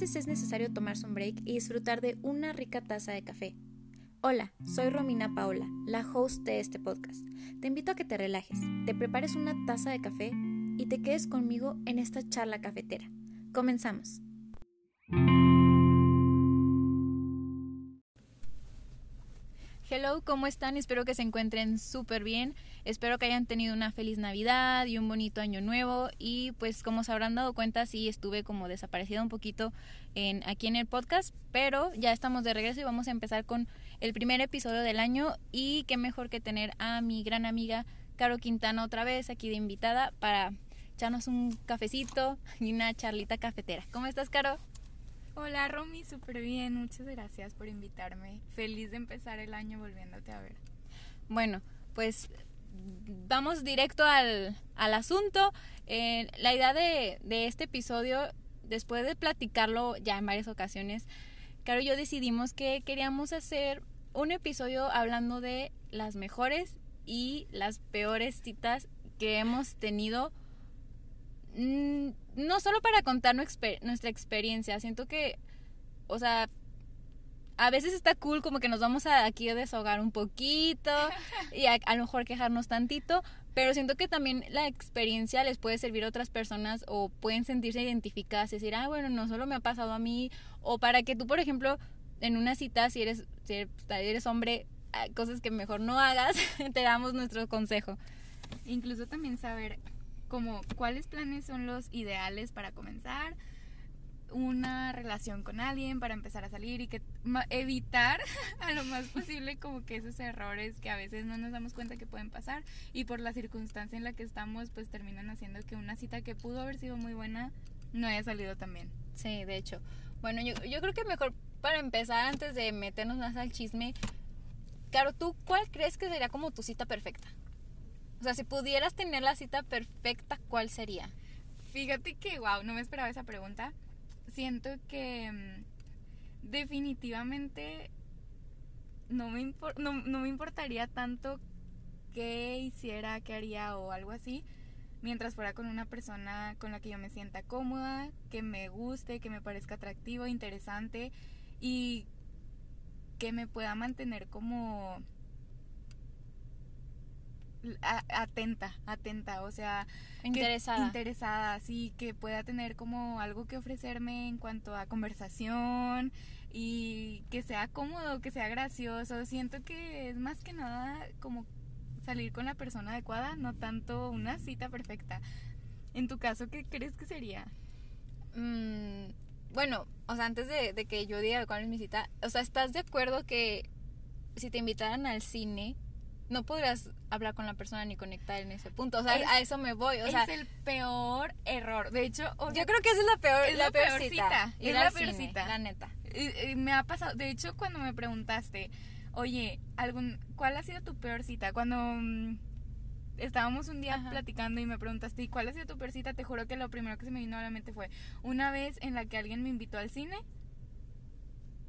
veces es necesario tomarse un break y disfrutar de una rica taza de café. Hola, soy Romina Paola, la host de este podcast. Te invito a que te relajes, te prepares una taza de café y te quedes conmigo en esta charla cafetera. Comenzamos. ¿Cómo están? Espero que se encuentren súper bien. Espero que hayan tenido una feliz Navidad y un bonito año nuevo. Y pues como se habrán dado cuenta, sí estuve como desaparecida un poquito en, aquí en el podcast, pero ya estamos de regreso y vamos a empezar con el primer episodio del año. Y qué mejor que tener a mi gran amiga Caro Quintana otra vez aquí de invitada para echarnos un cafecito y una charlita cafetera. ¿Cómo estás, Caro? Hola Romy, súper bien, muchas gracias por invitarme. Feliz de empezar el año volviéndote a ver. Bueno, pues vamos directo al, al asunto. Eh, la idea de, de, este episodio, después de platicarlo ya en varias ocasiones, Caro y yo decidimos que queríamos hacer un episodio hablando de las mejores y las peores citas que hemos tenido Mm, no solo para contar nuestra experiencia, siento que, o sea, a veces está cool como que nos vamos a aquí a desahogar un poquito y a, lo mejor quejarnos tantito, pero siento que también la experiencia les puede servir a otras personas o pueden sentirse identificadas y decir, ah, bueno, no solo me ha pasado a mí, o para que tú, por ejemplo, en una cita, si eres, si eres hombre, ah, cosas que mejor no hagas, te damos nuestro consejo. Incluso también saber como cuáles planes son los ideales para comenzar una relación con alguien para empezar a salir y que evitar a lo más posible como que esos errores que a veces no nos damos cuenta que pueden pasar y por la circunstancia en la que estamos pues terminan haciendo que una cita que pudo haber sido muy buena no haya salido tan bien. Sí, de hecho. Bueno, yo, yo creo que mejor para empezar antes de meternos más al chisme, claro, ¿tú cuál crees que sería como tu cita perfecta? O sea, si pudieras tener la cita perfecta, ¿cuál sería? Fíjate que, wow, no me esperaba esa pregunta. Siento que mm, definitivamente no me, no, no me importaría tanto qué hiciera, qué haría o algo así, mientras fuera con una persona con la que yo me sienta cómoda, que me guste, que me parezca atractivo, interesante y que me pueda mantener como atenta, atenta, o sea, interesada. interesada, sí, que pueda tener como algo que ofrecerme en cuanto a conversación y que sea cómodo, que sea gracioso. Siento que es más que nada como salir con la persona adecuada, no tanto una cita perfecta. En tu caso, ¿qué crees que sería? Mm, bueno, o sea, antes de, de que yo diga cuál es mi cita, o sea, ¿estás de acuerdo que si te invitaran al cine, no podrías hablar con la persona ni conectar en ese punto. O sea, a eso me voy. O es el peor error. De hecho, yo creo que esa es la peor, es la, peor, cita. Es la peor cita. La neta. Y, me ha pasado. De hecho, cuando me preguntaste, oye, algún, ¿cuál ha sido tu peor cita? Cuando mm, estábamos un día platicando y me preguntaste, ¿y cuál ha sido tu peor cita? Te juro que lo primero que se me vino a la mente fue una vez en la que alguien me invitó al cine.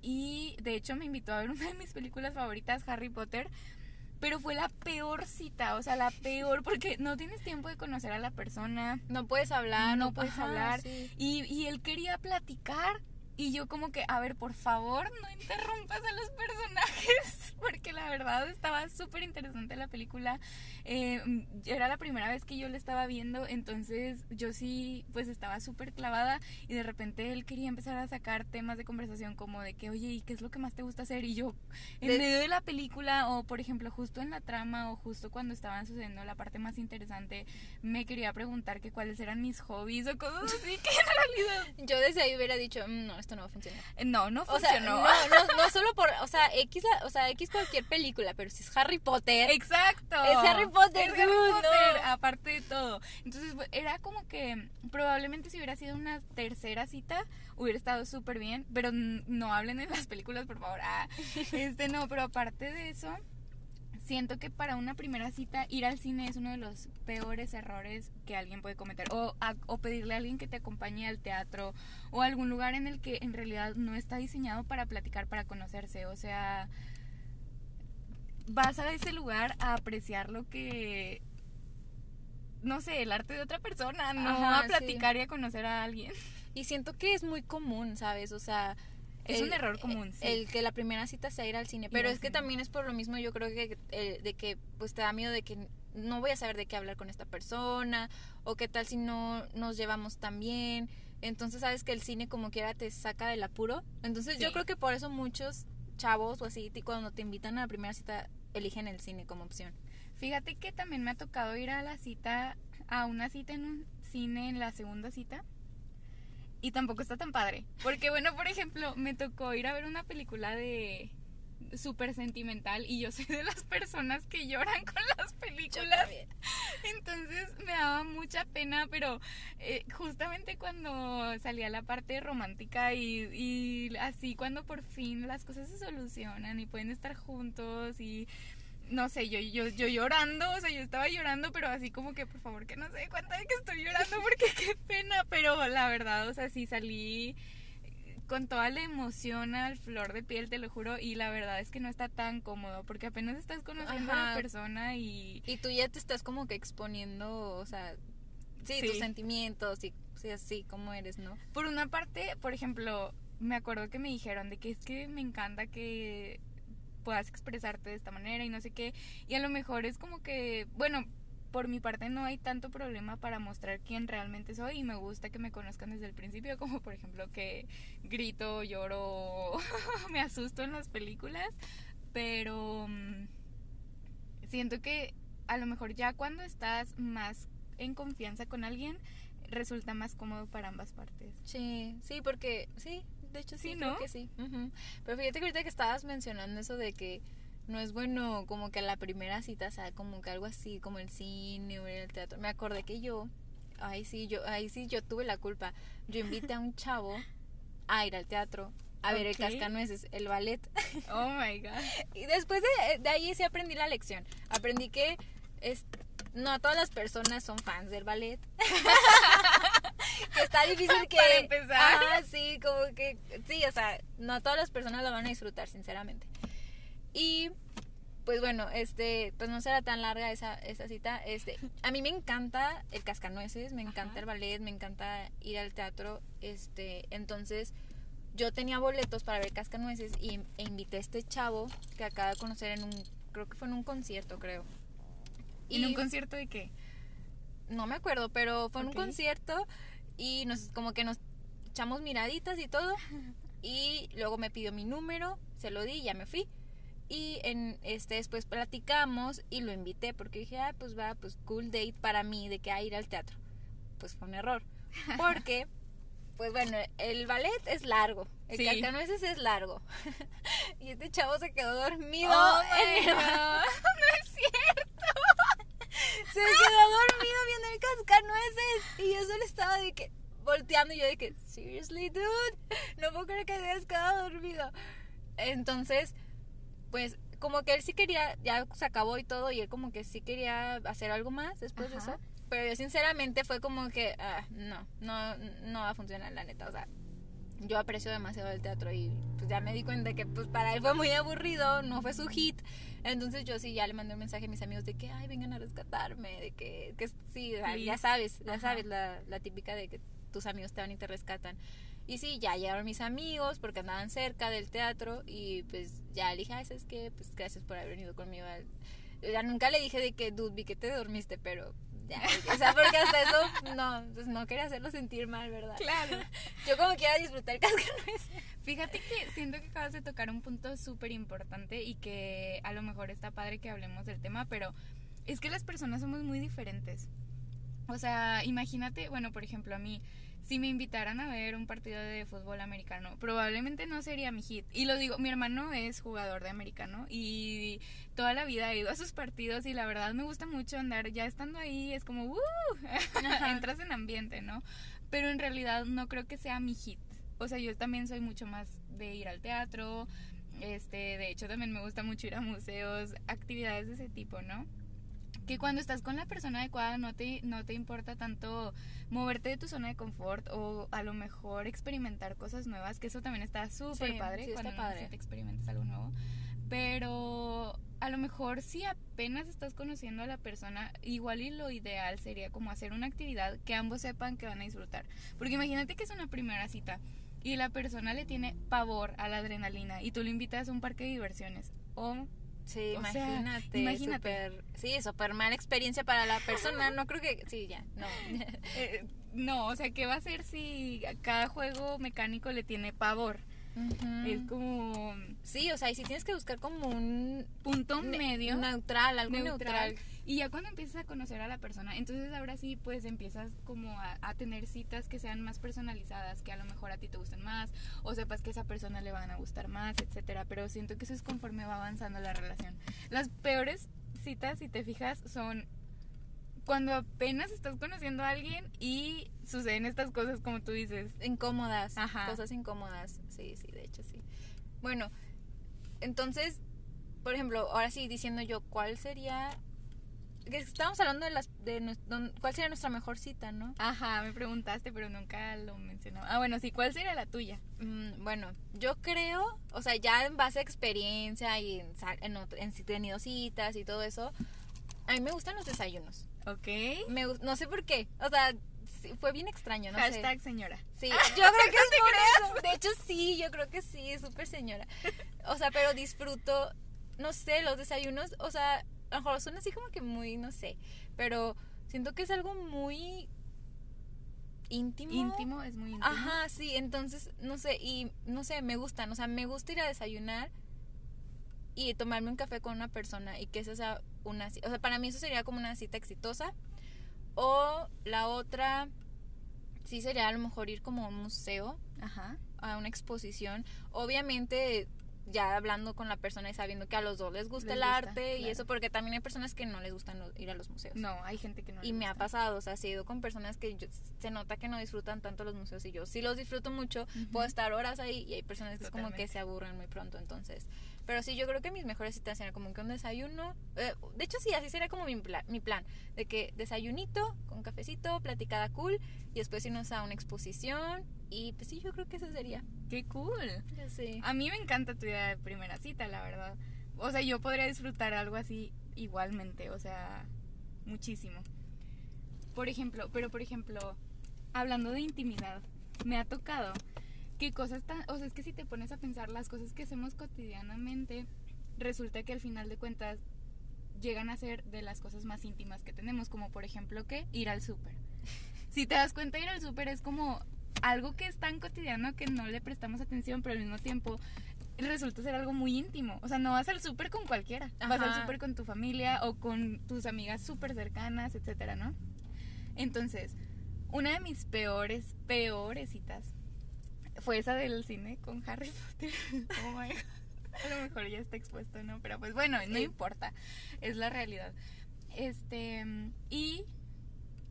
Y de hecho me invitó a ver una de mis películas favoritas, Harry Potter pero fue la peor cita, o sea, la peor, porque no tienes tiempo de conocer a la persona. No puedes hablar. No, puedes hablar. Y, y él quería platicar y yo como que, a ver, por favor, no interrumpas a los personajes, porque la verdad estaba súper interesante la película. Eh, era la primera vez que yo la estaba viendo, entonces yo sí, pues estaba súper clavada y de repente él quería empezar a sacar temas de conversación como de que, oye, ¿y qué es lo que más te gusta hacer? Y yo, en medio de la película o, por ejemplo, justo en la trama o justo cuando estaban sucediendo la parte más interesante, me quería preguntar que cuáles eran mis hobbies o cosas así que en realidad... Yo desde ahí hubiera dicho, mm, no, esto no va a funcionar. No, no funcionó. O sea, no, no, no, solo por, o sea, X, o sea, X cualquier película, pero si es Harry Potter. Exacto. Es Harry Potter, es Harry Potter, aparte de todo. Entonces, era como que probablemente si hubiera sido una tercera cita, hubiera estado súper bien, pero no hablen en las películas, por favor. Ah, este no, pero aparte de eso, siento que para una primera cita ir al cine es uno de los peores errores que alguien puede cometer. O, o pedirle a alguien que te acompañe al teatro o a algún lugar en el que en realidad no está diseñado para platicar, para conocerse. O sea, vas a ese lugar a apreciar lo que no sé, el arte de otra persona, no Ajá, a platicar y a conocer a alguien. Y siento que es muy común, ¿sabes? O sea... Es un error común, sí. El que la primera cita sea ir al cine. Pero es que también es por lo mismo, yo creo que eh, de que pues te da miedo de que no voy a saber de qué hablar con esta persona o qué tal si no nos llevamos tan bien. Entonces sabes que el cine como quiera te saca del apuro. Entonces yo creo que por eso muchos chavos o así cuando te invitan a la primera cita eligen el cine como opción. Fíjate que también me ha tocado ir a la cita, a una cita en un cine en la segunda cita. Y tampoco está tan padre. Porque, bueno, por ejemplo, me tocó ir a ver una película de súper sentimental y yo soy de las personas que lloran con las películas. Entonces me daba mucha pena, pero eh, justamente cuando salía la parte romántica y, y así cuando por fin las cosas se solucionan y pueden estar juntos y no sé, yo, yo, yo llorando, o sea, yo estaba llorando, pero así como que por favor que no se dé cuenta de que estoy llorando porque qué pena, pero la verdad, o sea, sí salí con toda la emoción al flor de piel, te lo juro, y la verdad es que no está tan cómodo porque apenas estás conociendo a la persona y Y tú ya te estás como que exponiendo, o sea, sí, Sí. tus sentimientos y sí, así como eres, ¿no? por una parte, por ejemplo, me acuerdo que me dijeron de que es que me encanta que puedas expresarte de esta manera y no sé qué. Y a lo mejor es como que, bueno, por mi parte no hay tanto problema para mostrar quién realmente soy y me gusta que me conozcan desde el principio, como por ejemplo que grito, lloro, me asusto en las películas, pero mm, siento que a lo mejor ya cuando estás más en confianza con alguien, resulta más cómodo para ambas partes. Sí, sí, porque sí, de hecho sí, Sí, creo ¿no? que sí. Ujú. Pero fíjate que ahorita que estabas mencionando eso de que no es bueno como que la primera cita sea como que algo así, como el cine o el teatro. Me acordé que yo, ay sí, yo, ahí sí yo tuve la culpa. Yo invité a un chavo a ir al teatro a ver el Ok. cascanueces, el ballet. Oh my god. Y después de, de ahí sí aprendí la lección. Aprendí que es, no todas las personas son fans del ballet. que está difícil que... Para empezar. Ajá, sí, como que... Sí, o sea, no todas las personas lo van a disfrutar, sinceramente. Y... Pues bueno, este, pues no será tan larga esa, esa cita. Este, a mí me encanta el cascanueces, me encanta Ajá. el ballet, me encanta ir al teatro. Este, entonces, yo tenía boletos para ver Cascanueces y e invité a este chavo que acaba de conocer en un, creo que fue en un concierto, creo. ¿En un concierto de qué? No me acuerdo, pero fue en un concierto y nos como que nos echamos miraditas y todo y luego me pidió mi número, se lo di y ya me fui. Y en este después platicamos y lo invité porque dije, ah, pues va, pues cool date para mí de que a ir al teatro. Pues fue un error. Porque pues bueno, el ballet es largo, el Sí. cascanueces es largo. y este chavo se quedó dormido Oh en el no es cierto. Se quedó dormido viendo el cascanueces y yo solo estaba de que volteando y yo de que seriously dude no puedo creer que hayas quedado dormido entonces pues como que él sí quería ya se acabó y todo y él como que sí quería hacer algo más después de Ajá. eso pero yo sinceramente fue como que ah, no no no va a funcionar la neta o sea yo aprecio demasiado el teatro y pues ya me di cuenta que pues para él fue muy aburrido, no fue su hit. Entonces yo sí ya le mandé un mensaje a mis amigos de que, ay, vengan a rescatarme, de que, que sí, ya sabes, ya Ajá. sabes, la, la típica de que tus amigos te van y te rescatan. Y sí, ya llegaron mis amigos porque andaban cerca del teatro y pues ya le dije, ay, ¿sabes qué? Pues gracias por haber venido conmigo. al-". Ya nunca le dije de que, dude, vi que te dormiste, pero ya, o sea, porque hasta eso, no, pues no quería hacerlo sentir mal, ¿verdad? Claro. Yo como quiera disfrutar cascanueces. Fíjate que siento que acabas de tocar un punto súper importante y que a lo mejor está padre que hablemos del tema, pero es que las personas somos muy diferentes. O sea, imagínate, bueno, por ejemplo, a mí, si me invitaran a ver un partido de fútbol americano, probablemente no sería mi hit. Y lo digo, mi hermano es jugador de americano y toda la vida he ido a sus partidos y la verdad me gusta mucho andar ya estando ahí, es como, ¡uh! Entras en ambiente, ¿no? Pero en realidad no creo que sea mi hit. O sea, yo también soy mucho más de ir al teatro, este, de hecho también me gusta mucho ir a museos, actividades de ese tipo, ¿no? Que cuando estás con la persona adecuada no te, no te importa tanto moverte de tu zona de confort o a lo mejor experimentar cosas nuevas, que eso también está súper Sí, padre sí está cuando padre. necesitas experimentas algo nuevo. Pero a lo mejor si apenas estás conociendo a la persona, igual y lo ideal sería como hacer una actividad que ambos sepan que van a disfrutar. Porque imagínate que es una primera cita y la persona le tiene pavor a la adrenalina y tú le invitas a un parque de diversiones o Sí, imagínate. imagínate. sí, súper mala experiencia para la persona. No creo que. Sí, ya, no. Eh, no, o sea, ¿qué va a hacer si cada juego mecánico le tiene pavor? Es como... Sí, o sea, y si tienes que buscar como un punto medio. Neutral, algo neutral. Y ya cuando empiezas a conocer a la persona, entonces ahora sí, pues empiezas como a, tener citas que sean más personalizadas, que a lo mejor a ti te gusten más, o sepas que a esa persona le van a gustar más, etcétera. Pero siento que eso es conforme va avanzando la relación. Las peores citas, si te fijas, son cuando apenas estás conociendo a alguien y suceden estas cosas como tú dices. Incómodas. Ajá. Cosas incómodas. Sí, sí, de hecho sí. Bueno, entonces, por ejemplo, ahora sí diciendo yo, ¿cuál sería... Estábamos hablando de las de cuál sería nuestra mejor cita, ¿no? Ajá, me preguntaste, pero nunca lo mencionó. Ah, bueno, sí, ¿cuál sería la tuya? Mm, bueno, yo creo, o sea, ya en base a experiencia y en, en, en tenido citas y todo eso, a mí me gustan los desayunos. Ok. Me, no sé por qué. O sea, fue bien extraño, ¿no? Hashtag señora. Sí, yo creo que es por eso. De hecho, sí, yo creo que sí, súper señora. O sea, pero disfruto, no sé, los desayunos, o sea, a lo mejor son así como que muy, no sé, pero siento que es algo muy íntimo. Íntimo, es muy íntimo. Ajá, sí, entonces, no sé, y no sé, me gustan, o sea, me gusta ir a desayunar y tomarme un café con una persona y que esa sea una o sea, para mí eso sería como una cita exitosa. O la otra sí sería a lo mejor ir como a un museo, Ajá. a una exposición. Obviamente ya hablando con la persona y sabiendo que a los dos les gusta el arte y eso, porque también hay personas que no les gustan ir a los museos. No, hay gente que no. Y me ha pasado, o sea, he ido con personas que se nota que no disfrutan tanto los museos y yo sí los disfruto mucho, puedo estar horas ahí y hay personas que es como que se aburren muy pronto, entonces pero sí, yo creo que mis mejores citas serían como que un desayuno. Eh, de hecho, sí, así sería como mi, plan, mi plan. De que desayunito, con cafecito, platicada cool. Y después irnos a una exposición. Y pues sí, yo creo que eso sería. ¡Qué cool! Ya sé. A mí me encanta tu idea de primera cita, la verdad. O sea, yo podría disfrutar algo así igualmente. O sea, muchísimo. Por ejemplo, pero por ejemplo, hablando de intimidad, me ha tocado qué cosas tan, o sea, es que si te pones a pensar las cosas que hacemos cotidianamente, resulta que al final de cuentas llegan a ser de las cosas más íntimas que tenemos, como por ejemplo que ir al súper. Si te das cuenta, ir al súper es como algo que es tan cotidiano que no le prestamos atención, pero al mismo tiempo resulta ser algo muy íntimo. O sea, no vas al súper con cualquiera. Vas al súper con tu familia o con tus amigas súper cercanas, etcétera, ¿no? Entonces, una de mis peores, peores citas fue esa del cine con Harry Potter. Oh my God. A lo mejor ya está expuesto, ¿no? Pero pues bueno, no importa. Es la realidad. Este, y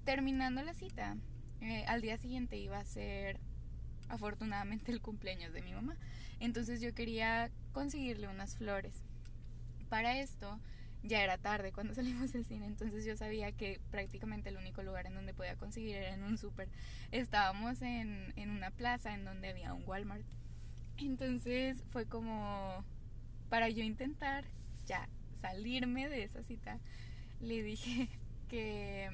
terminando la cita, eh, al día siguiente iba a ser afortunadamente el cumpleaños de mi mamá. Entonces yo quería conseguirle unas flores. Para esto ya era tarde cuando salimos del cine, entonces yo sabía que prácticamente el único lugar en donde podía conseguir era en un súper. Estábamos en, en una plaza en donde había un Walmart. Entonces fue como para yo intentar ya salirme de esa cita, le dije que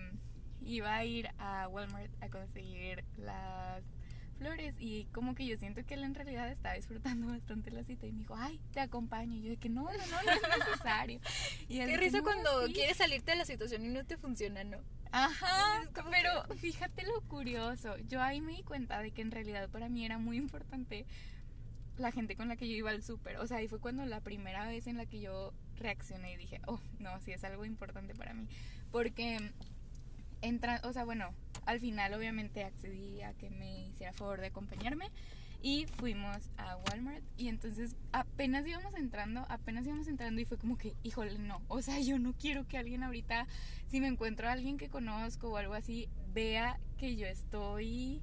iba a ir a Walmart a conseguir las flores y como que yo siento que él en realidad estaba disfrutando bastante la cita y me dijo, ay, te acompaño. Y yo de que no, no, no, no es necesario. Y Qué risa cuando quieres salirte de la situación y no te funciona, ¿no? Ajá, pero fíjate lo curioso. Yo ahí me di cuenta de que en realidad para mí era muy importante la gente con la que yo iba al súper. O sea, ahí fue cuando la primera vez en la que yo reaccioné y dije, oh, no, sí es algo importante para mí. Porque entra, o sea, bueno, al final obviamente accedí a que me hiciera favor de acompañarme y fuimos a Walmart y entonces apenas íbamos entrando, apenas íbamos entrando y fue como que, híjole, no, o sea, yo no quiero que alguien ahorita, si me encuentro a alguien que conozco o algo así, vea que yo estoy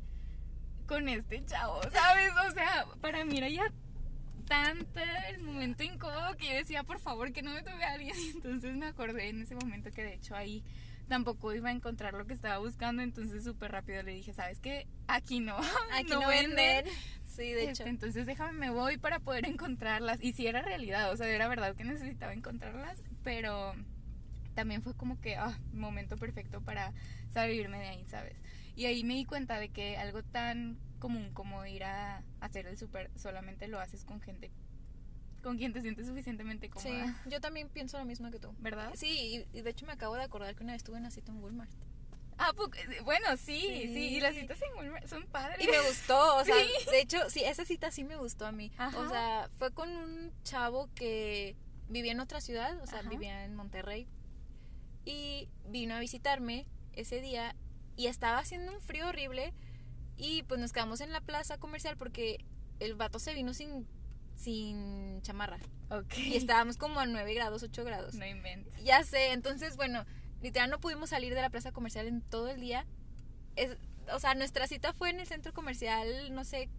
con este chavo, ¿sabes? O sea, para mí era ya tanto el momento incómodo que yo decía, por favor, que no me toque a alguien. Y entonces me acordé en ese momento que de hecho ahí tampoco iba a encontrar lo que estaba buscando, entonces súper rápido le dije, ¿sabes qué? Aquí no, aquí no, venden. Sí, de Este, hecho. entonces déjame, me voy para poder encontrarlas. Y si era realidad, o sea, era verdad que necesitaba encontrarlas, pero también fue como que, ah, momento perfecto para salirme de ahí, ¿sabes? Y ahí me di cuenta de que algo tan común como ir a hacer el súper solamente lo haces con gente con quien te sientes suficientemente Sí, cómoda, yo también pienso lo mismo que tú. ¿verdad? Sí, y, y de hecho me acabo de acordar que una vez estuve en una cita en Walmart. Ah, pu- bueno, sí, sí, Sí. y las citas en Walmart son padres. Y me gustó, o sea, Sí. de hecho, sí, esa cita sí me gustó a mí. Ajá. O sea, fue con un chavo que vivía en otra ciudad, o sea, Ajá. vivía en Monterrey. Y vino a visitarme ese día y estaba haciendo un frío horrible y pues nos quedamos en la plaza comercial porque el vato se vino sin, sin chamarra. Ok. Y estábamos como a 9 grados, 8 grados. No inventes. Ya sé, entonces, bueno, literal no pudimos salir de la plaza comercial en todo el día. Es, o sea, nuestra cita fue en el centro comercial, no sé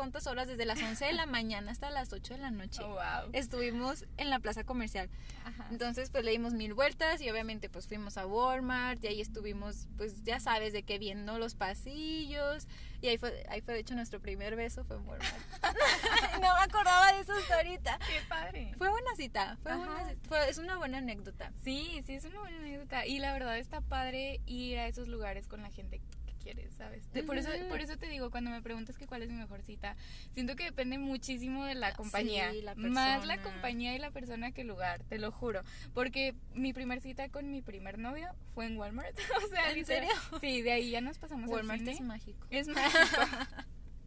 cuántas horas, desde las 11 de la mañana hasta las 8 de la noche. Oh, wow. Estuvimos en la plaza comercial. Ajá. Entonces, pues le dimos mil vueltas y obviamente pues fuimos a Walmart y ahí estuvimos, pues ya sabes, de que viendo los pasillos. Y ahí fue, ahí fue de hecho nuestro primer beso, fue en Walmart. no me acordaba de eso hasta ahorita. Qué padre. Fue buena cita, fue buena cita, fue- es una buena anécdota. Sí, sí, es una buena anécdota. Y la verdad está padre ir a esos lugares con la gente quieres, ¿sabes? Por, eso, por eso te digo, cuando me preguntas que cuál es mi mejor cita, siento que depende muchísimo de la compañía. Sí, la Más la compañía y la persona que el lugar, te lo juro. Porque mi primer cita con mi primer novio fue en Walmart. o sea, ¿En serio? Sí, de ahí ya nos pasamos Walmart al cine. es mágico. Es mágico.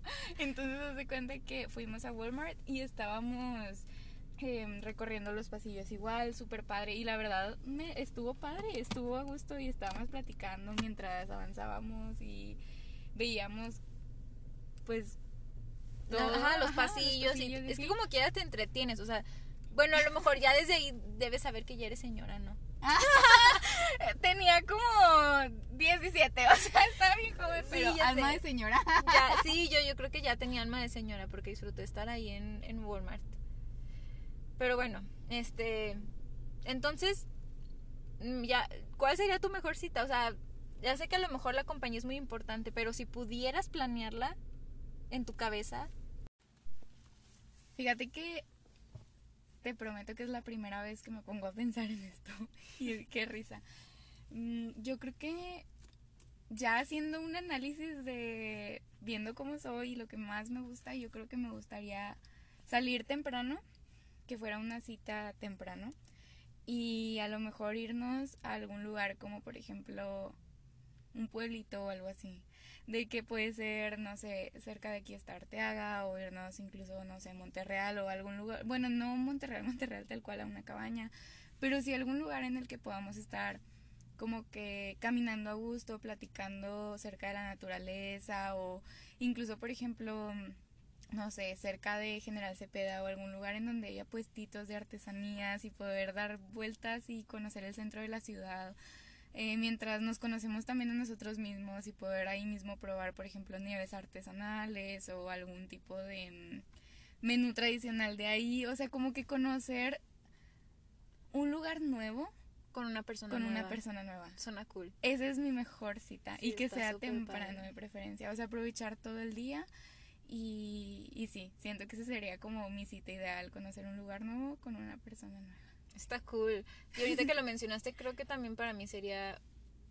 Entonces, de cuenta que fuimos a Walmart y estábamos em, recorriendo los pasillos igual, súper padre. Y la verdad, me estuvo padre, estuvo a gusto y estábamos platicando mientras avanzábamos y veíamos, pues, todo. Ajá, los Ajá, pasillos. y- pasillos y es que como quiera te entretienes, o sea, bueno, a lo mejor ya desde ahí debes saber que ya eres señora, ¿no? Tenía como 17, o sea, estaba bien joven, Sí, pero ya alma sé. de señora. Ya, sí, yo, yo creo que ya tenía alma de señora porque disfruté estar ahí en, en Walmart. Pero bueno, este, entonces, mm, ya, ¿cuál sería tu mejor cita? O sea, ya sé que a lo mejor la compañía es muy importante, pero si pudieras planearla en tu cabeza, Fíjate que te prometo que es la primera vez que me pongo a pensar en esto. Y qué risa. Mm, Yo creo que ya haciendo un análisis de viendo cómo soy y lo que más me gusta, yo creo que me gustaría salir temprano, que fuera una cita temprano, y a lo mejor irnos a algún lugar como por ejemplo un pueblito o algo así. De que puede ser, no sé, cerca de aquí está Arteaga o irnos incluso, no sé, Monterreal o algún lugar. Bueno, no Monterreal, Monterreal tal cual a una cabaña, pero sí algún lugar en el que podamos estar como que caminando a gusto, platicando cerca de la naturaleza o incluso, por ejemplo, no sé, cerca de General Cepeda o algún lugar en donde haya puestitos de artesanías y poder dar vueltas y conocer el centro de la ciudad. eh, mientras nos conocemos también a nosotros mismos y poder ahí mismo probar, por ejemplo, nieves artesanales o algún tipo de mm, menú tradicional de ahí. O sea, como que conocer un lugar nuevo con una persona con una nueva. persona nueva. Suena cool. Esa es mi mejor cita. Sí, y que sea temprano padre. de preferencia. O sea, aprovechar todo el día. Y, y sí, siento que esa sería como mi cita ideal, conocer un lugar nuevo con una persona nueva. Está cool. Y ahorita que lo mencionaste, creo que también para mí sería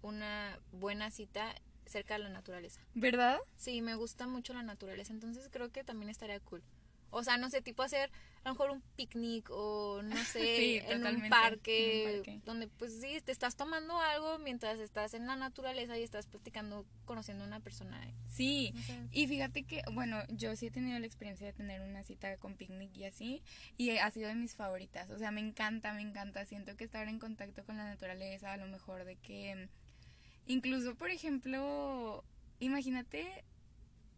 una buena cita cerca de la naturaleza. ¿Verdad? Sí, me gusta mucho la naturaleza, entonces creo que también estaría cool. O sea, no sé, tipo hacer a lo mejor un picnic o no sé, Sí, en, un parque, en un parque. donde pues sí, te estás tomando algo mientras estás en la naturaleza y estás platicando, conociendo a una persona. Sí. No sé. Y fíjate que, bueno, yo sí he tenido la experiencia de tener una cita con picnic y así, y ha sido de mis favoritas. O sea, me encanta, me encanta. Siento que estar en contacto con la naturaleza, a lo mejor de que, incluso, por ejemplo, imagínate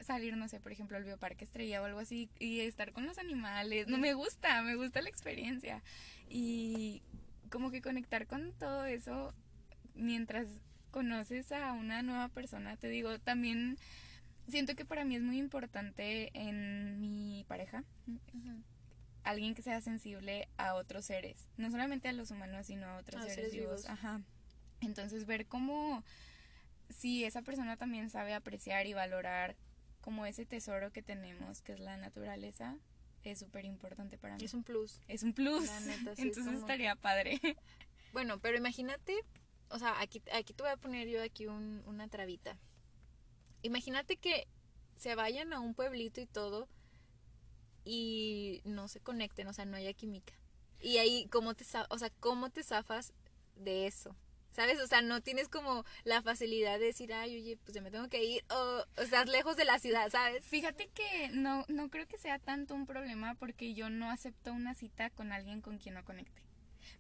salir, no sé, por ejemplo, al bioparque estrella o algo así, y estar con los animales. No me gusta, me gusta la experiencia. Y como que conectar con todo eso mientras conoces a una nueva persona, te digo, también siento que para mí es muy importante en mi pareja Ujú. alguien que sea sensible a otros seres, no solamente a los humanos, sino a otros A seres, seres vivos. vivos. Ajá. Entonces ver cómo si esa persona también sabe apreciar y valorar como ese tesoro que tenemos, que es la naturaleza, es súper importante para mí. Es un plus. Es un plus. La neta, sí, Entonces como- estaría padre. Bueno, pero imagínate, o sea, aquí, aquí te voy a poner yo aquí un- una trabita. Imagínate que se vayan a un pueblito y todo y no se conecten, o sea, no haya química. Y ahí, ¿cómo te, o sea, ¿cómo te zafas de eso? ¿Sabes? O sea, no tienes como la facilidad de decir, ay, oye, pues ya me tengo que ir, o, o estás lejos de la ciudad, ¿sabes? Fíjate que no, no creo que sea tanto un problema porque yo no acepto una cita con alguien con quien no conecte.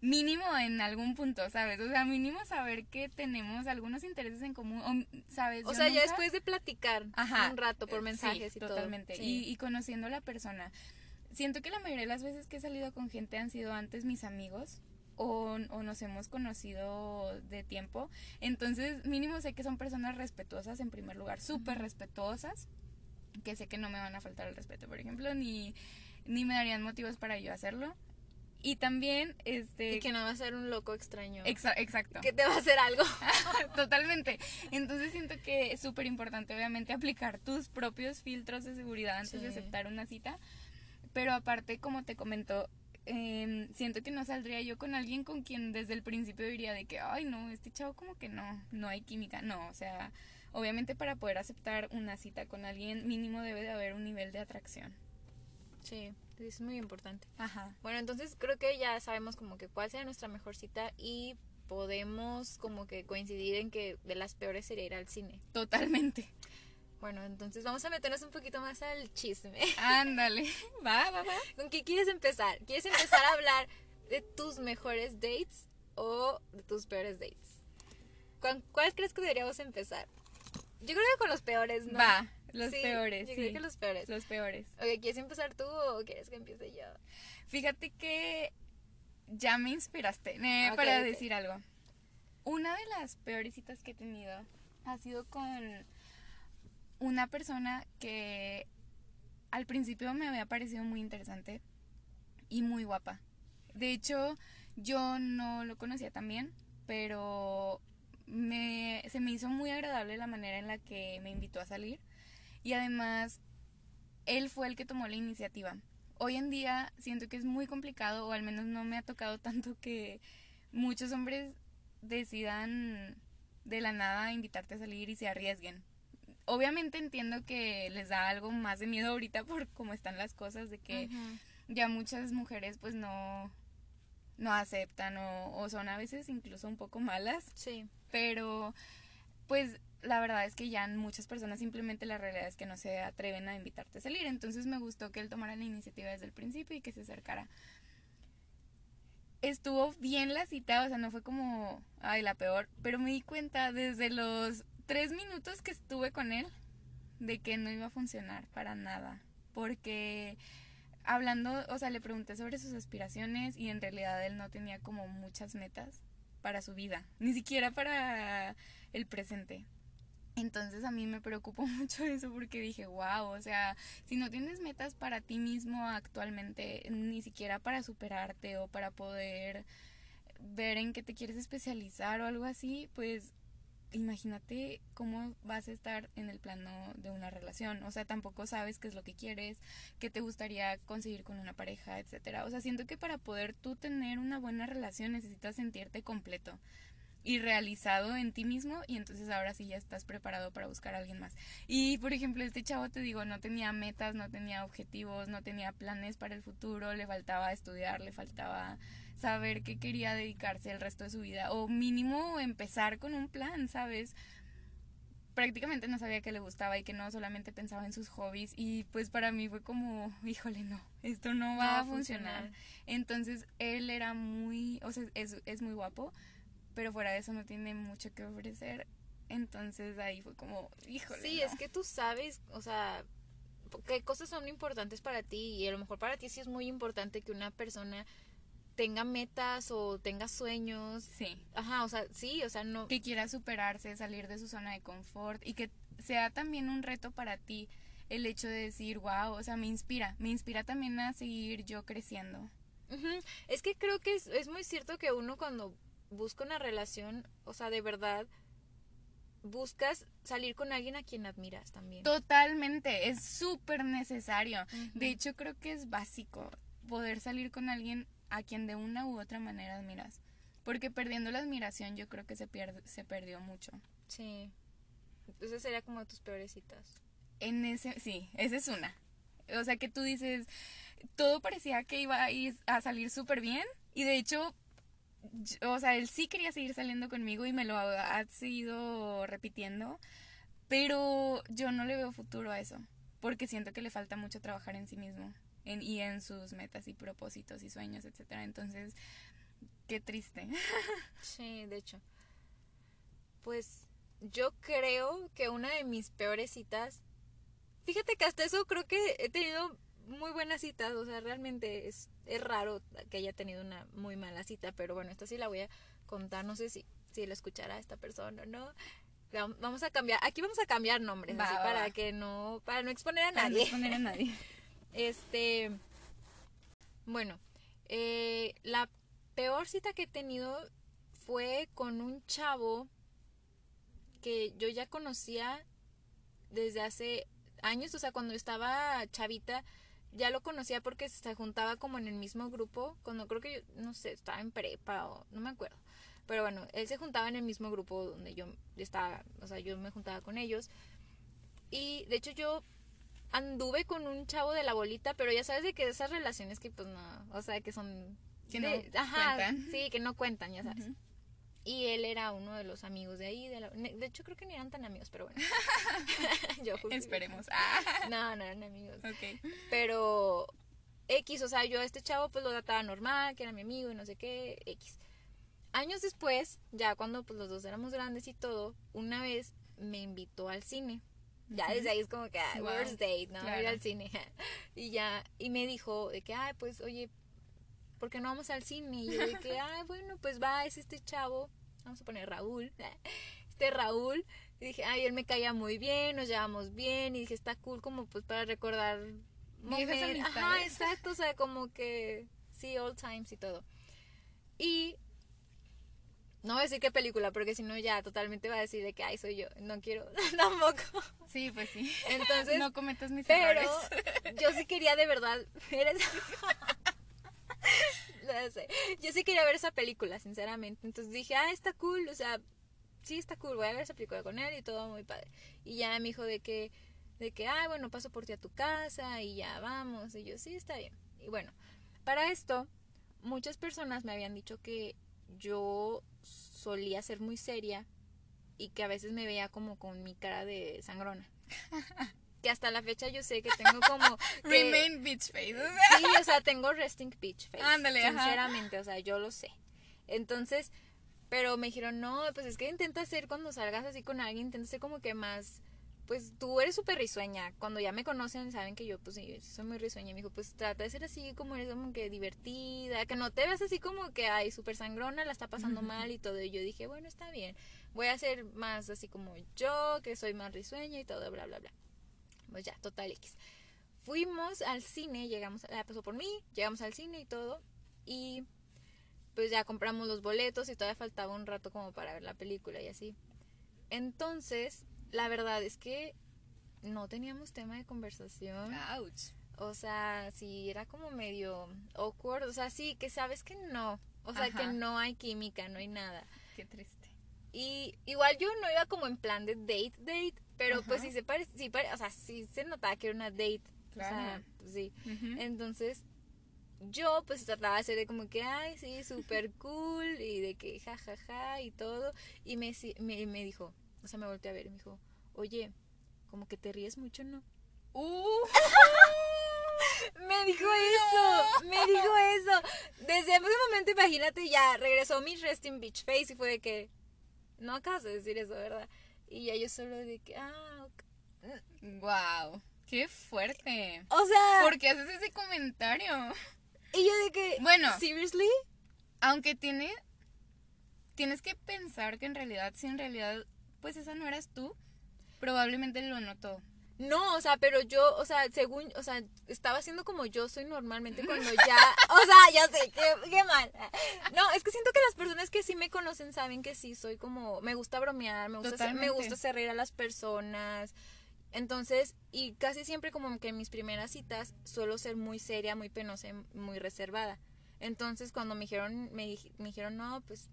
Mínimo en algún punto, ¿sabes? O sea, mínimo saber que tenemos algunos intereses en común, ¿sabes? O Yo sea, ya después de platicar Ajá. un rato por Eh, mensajes sí, y todo. totalmente. Sí. Y, y conociendo a la persona. Siento que la mayoría de las veces que he salido con gente han sido antes mis amigos o, o nos hemos conocido de tiempo. Entonces, mínimo sé que son personas respetuosas en primer lugar, súper respetuosas, que sé que no me van a faltar el respeto, por ejemplo, ni, ni me darían motivos para yo hacerlo. Y también, este... Y que no va a ser un loco extraño. Exa- exacto. que te va a hacer algo. Totalmente. Entonces siento que es súper importante, obviamente, aplicar tus propios filtros de seguridad antes de Sí. aceptar una cita. Pero aparte, como te comentó, em, siento que no saldría yo con alguien con quien desde el principio diría de que, ay, no, este chavo como que no, no hay química. No, o sea, obviamente para poder aceptar una cita con alguien, mínimo debe de haber un nivel de atracción. Sí, es muy importante. Ajá. Bueno, entonces creo que ya sabemos como que cuál sería nuestra mejor cita y podemos como que coincidir en que de las peores sería ir al cine. Totalmente. Bueno, entonces vamos a meternos un poquito más al chisme. Ándale. Va, va, va. ¿Con qué quieres empezar? ¿Quieres empezar a hablar de tus mejores dates o de tus peores dates? ¿Con cuál crees que deberíamos empezar? Yo creo que con los peores, ¿no? Va, los Sí, peores, Yo sí. creo que los peores. Los peores. Ok, ¿quieres empezar tú o quieres que empiece yo? Fíjate que ya me inspiraste eh, para decir algo. Una de las peores citas que he tenido ha sido con una persona que al principio me había parecido muy interesante y muy guapa. De hecho, yo no lo conocía tan bien, pero me, se me hizo muy agradable la manera en la que me invitó a salir y además él fue el que tomó la iniciativa. Hoy en día siento que es muy complicado, o al menos no me ha tocado tanto que muchos hombres decidan de la nada invitarte a salir y se arriesguen. Obviamente entiendo que les da algo más de miedo ahorita por cómo están las cosas, de que ya muchas mujeres pues no, no aceptan o, o son a veces incluso un poco malas Sí. pero pues la verdad es que ya muchas personas simplemente la realidad es que no se atreven a invitarte a salir. Entonces me gustó que él tomara la iniciativa desde el principio y que se acercara. Estuvo bien la cita, o sea, no fue como, ay, la peor, pero me di cuenta desde los tres minutos que estuve con él de que no iba a funcionar para nada. Porque hablando, o sea, le pregunté sobre sus aspiraciones y en realidad él no tenía como muchas metas para su vida, ni siquiera para el presente. Entonces a mí me preocupó mucho eso porque dije, wow, o sea, si no tienes metas para ti mismo actualmente, ni siquiera para superarte o para poder ver en qué te quieres especializar o algo así, pues imagínate cómo vas a estar en el plano de una relación. O sea, tampoco sabes qué es lo que quieres, qué te gustaría conseguir con una pareja, etcétera. O sea, siento que para poder tú tener una buena relación necesitas sentirte completo y realizado en ti mismo y entonces ahora sí ya estás preparado para buscar a alguien más. Y por ejemplo, este chavo te digo, no tenía metas, no tenía objetivos, no tenía planes para el futuro, le faltaba estudiar, le faltaba saber qué quería dedicarse el resto de su vida o mínimo empezar con un plan, ¿sabes? Prácticamente no sabía que le gustaba y que no solamente pensaba en sus hobbies y pues para mí fue como, híjole, no, esto no va a funcionar. Entonces él era muy, o sea, es, es muy guapo, pero fuera de eso no tiene mucho que ofrecer. Entonces ahí fue como, híjole. Sí, no. es que tú sabes, o sea, qué cosas son importantes para ti y a lo mejor para ti sí es muy importante que una persona tenga metas o tenga sueños. Sí. Ajá, o sea, sí, o sea, no... Que quiera superarse, salir de su zona de confort y que sea también un reto para ti el hecho de decir, wow, o sea, me inspira, me inspira también a seguir yo creciendo. Es que creo que es, es muy cierto que uno cuando busca una relación, o sea, de verdad, buscas salir con alguien a quien admiras también. Totalmente, es súper necesario. De hecho, creo que es básico poder salir con alguien a quien de una u otra manera admiras. Porque perdiendo la admiración yo creo que se, pierde, se perdió mucho. Sí. Entonces sería como tus peores citas. En ese, sí, esa es una. O sea que tú dices, todo parecía que iba a, ir a salir súper bien y de hecho, yo- o sea, él sí quería seguir saliendo conmigo y me lo ha, ha seguido repitiendo, pero yo no le veo futuro a eso, porque siento que le falta mucho trabajar en sí mismo en, y en sus metas y propósitos y sueños, etcétera. Entonces, qué triste. Sí, de hecho. Pues yo creo que una de mis peores citas. Fíjate que hasta eso creo que he tenido muy buenas citas. O sea, realmente es, es raro que haya tenido una muy mala cita. Pero bueno, esta sí la voy a contar. No sé si, si la escuchará esta persona o no. Vam- Vamos a cambiar. Aquí vamos a cambiar nombres. Va, así va, para va. que no. Para no exponer a Para no exponer a nadie. Este. Bueno, eh, la peor cita que he tenido fue con un chavo que yo ya conocía desde hace años, o sea, cuando estaba chavita, ya lo conocía porque se juntaba como en el mismo grupo, cuando creo que yo, no sé, estaba en prepa o no me acuerdo. Pero bueno, él se juntaba en el mismo grupo donde yo estaba, o sea, yo me juntaba con ellos. Y de hecho yo anduve con un chavo de la bolita, pero ya sabes de que esas relaciones que pues no, o sea, que son... Que de- no cuentan. Sí, que no cuentan, ya sabes. Ujú. Y él era uno de los amigos de ahí. De, la- de hecho, creo que ni eran tan amigos, pero bueno. Yo. Esperemos. Ah, No, no eran amigos. ok. Pero X, o sea, yo a este chavo pues lo trataba normal, que era mi amigo y no sé qué, X. Años después, ya cuando pues los dos éramos grandes y todo, una vez me invitó al cine. Ya desde ahí es como que, ah, Wow, worst date, ¿no? Ir claro. al cine. y ya, y me dijo de que, ay, pues, oye, ¿por qué no vamos al cine? Y yo de que, ay, bueno, pues va, es este chavo, vamos a poner Raúl, este Raúl. Y dije, ay, él me caía muy bien, nos llevamos bien, y dije, está cool como pues para recordar Viejas momen- Ajá, exacto, o sea, como que, sí, old times y todo. Y no voy a decir qué película, porque si no ya totalmente va a decir de que, ay, soy yo, no quiero tampoco. Sí, pues sí. Entonces, no cometas mis pero errores. yo sí quería de verdad ver esa... No sé. Yo sí quería ver esa película, sinceramente. Entonces dije, ah, está cool, o sea, sí está cool, voy a ver esa película con él y todo muy padre. Y ya me dijo de que, de que, ah, bueno, paso por ti a tu casa y ya vamos. Y yo, sí, está bien. Y bueno, para esto, muchas personas me habían dicho que yo solía ser muy seria y que a veces me veía como con mi cara de sangrona. Que hasta la fecha yo sé que tengo como... que- Remain bitch face. o sea. Sí, o sea, tengo resting bitch face. Ándale, ajá. Sinceramente, o sea, yo lo sé. Entonces, pero me dijeron, no, pues es que intenta ser cuando salgas así con alguien, intenta ser como que más, pues tú eres súper risueña. Cuando ya me conocen, saben que yo, pues sí, soy muy risueña. Me dijo, pues trata de ser así como eres como que divertida, que no te veas así como que, ay, súper sangrona, la está pasando mal y todo. Y yo dije, bueno, está bien. Voy a ser más así como yo, que soy más risueña y todo, bla, bla, bla. Pues ya, total X. Fuimos al cine, llegamos, la pasó por mí, llegamos al cine y todo. Y pues ya compramos los boletos y todavía faltaba un rato como para ver la película y así. Entonces, la verdad es que no teníamos tema de conversación. Ouch. O sea, sí, era como medio awkward. O sea, sí, que sabes que no. O sea, Ajá. que no hay química, no hay nada. Qué triste. Y igual yo no iba como en plan de date, date, pero pues sí se parece, sí, pare- o sea, sí se notaba que era una date. O sea, Claro. pues, sí. Entonces, yo pues trataba de hacer de como que, ay, sí, súper cool, y de que ja, ja, ja, y todo. Y me, me, me dijo, o sea, me volteé a ver y me dijo, oye, como que te ríes mucho, ¿no? Uh. Me dijo eso, me dijo eso. Desde ese momento, imagínate, ya regresó mi resting bitch face y fue de que, no acabas de decir eso, ¿verdad? Y ya yo solo de que, ah, ok. Wow. Qué fuerte. O sea, ¿Por qué haces ese comentario? y yo de que, Bueno. ¿seriously? Aunque tiene. Tienes que pensar que en realidad, si en realidad, pues esa no eras tú, probablemente lo notó. No, o sea, pero yo, o sea, según, o sea, estaba haciendo como yo soy normalmente cuando ya, o sea, ya sé, qué, qué mal. No, es que siento que las personas que sí me conocen saben que sí soy como, me gusta bromear, me gusta, hacer, me gusta hacer reír a las personas. Entonces, y casi siempre como que en mis primeras citas suelo ser muy seria, muy penosa, muy reservada. Entonces, cuando me dijeron, me, me dijeron, no, pues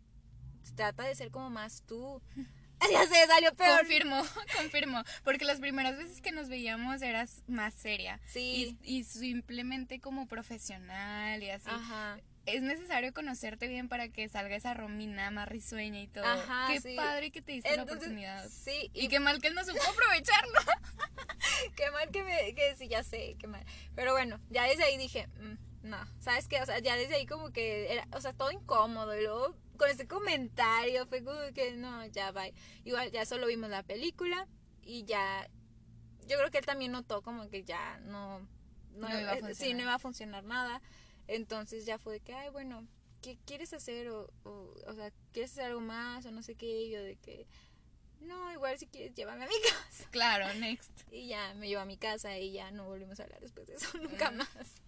trata de ser como más tú. Ya sé, salió peor. Confirmo, confirmo. Porque las primeras veces que nos veíamos eras más seria. Sí. Y, simplemente como profesional y así. Ajá. Es necesario conocerte bien para que salga esa Romina más risueña y todo. Ajá, qué padre que te diste la oportunidad. Sí. Y, qué mal que él no supo aprovecharlo. qué mal que me. Que sí, ya sé, qué mal. Pero bueno, ya desde ahí dije. Mm, no, ¿sabes qué? O sea, ya desde ahí como que era, o sea, todo incómodo y luego con ese comentario fue como que no, ya va. Igual ya solo vimos la película y ya yo creo que él también notó como que ya no no, iba, a funcionar. sí, no iba a funcionar nada. Entonces ya fue de que, ay, bueno, ¿qué quieres hacer? O, o, sea, ¿quieres hacer algo más? O no sé qué. Y yo de que, no, igual si quieres, llévame a mi casa. Claro, next. Y ya me llevó a mi casa y ya no volvimos a hablar después de eso, nunca mm. más.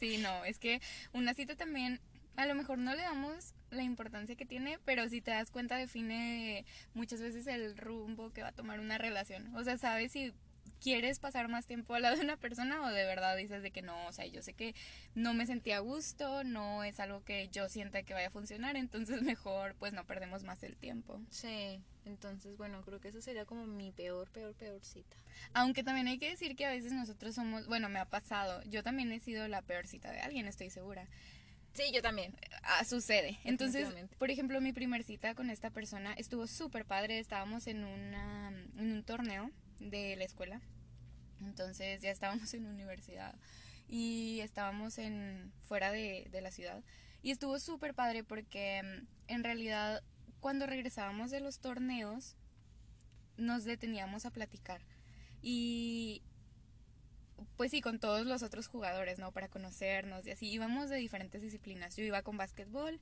Sí, no, es que una cita también a lo mejor no le damos la importancia que tiene, pero si te das cuenta define muchas veces el rumbo que va a tomar una relación. O sea, sabes si quieres pasar más tiempo al lado de una persona o de verdad dices de que no, o sea, yo sé que no me sentía a gusto, no es algo que yo sienta que vaya a funcionar, entonces mejor pues no perdemos más el tiempo. Sí, entonces bueno, creo que eso sería como mi peor, peor, peor cita. Aunque también hay que decir que a veces nosotros somos, bueno, me ha pasado, yo también he sido la peor cita de alguien, estoy segura. Sí, yo también. Ah, sucede. Entonces, por ejemplo, mi primer cita con esta persona estuvo súper padre. Estábamos en, una, en un torneo de la escuela. Entonces ya estábamos en universidad y estábamos en fuera de, de la ciudad. Y estuvo súper padre porque mm, en realidad cuando regresábamos de los torneos nos deteníamos a platicar. Y pues sí, con todos los otros jugadores, ¿no? Para conocernos y así. Íbamos de diferentes disciplinas. Yo iba con básquetbol,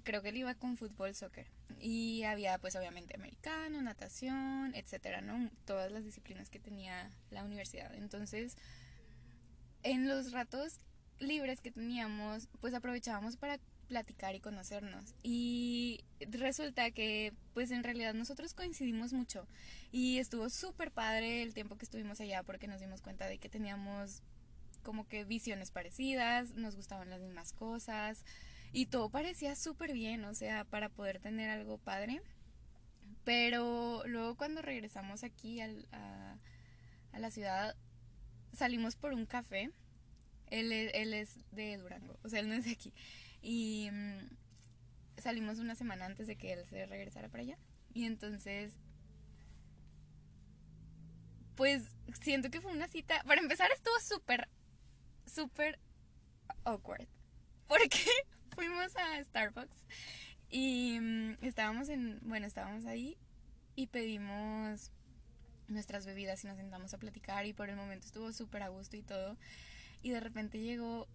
creo que él iba con fútbol, soccer. Y había pues obviamente americano, natación, etcétera, ¿no? Todas las disciplinas que tenía la universidad. Entonces, en los ratos libres que teníamos, pues aprovechábamos para platicar y conocernos. Y resulta que, pues en realidad nosotros coincidimos mucho. Y estuvo súper padre el tiempo que estuvimos allá porque nos dimos cuenta de que teníamos como que visiones parecidas, nos gustaban las mismas cosas y todo parecía súper bien, o sea, para poder tener algo padre. Pero luego cuando regresamos aquí al, a, la ciudad, salimos por un café. Él, él es de Durango, o sea, él no es de aquí. Y mm, salimos una semana antes de que él se regresara para allá. Y entonces, pues siento que fue una cita. Para empezar, estuvo súper, súper awkward. Porque fuimos a Starbucks y mm, estábamos en. Bueno, estábamos ahí y pedimos nuestras bebidas y nos sentamos a platicar. Y por el momento estuvo súper a gusto y todo. Y de repente llegó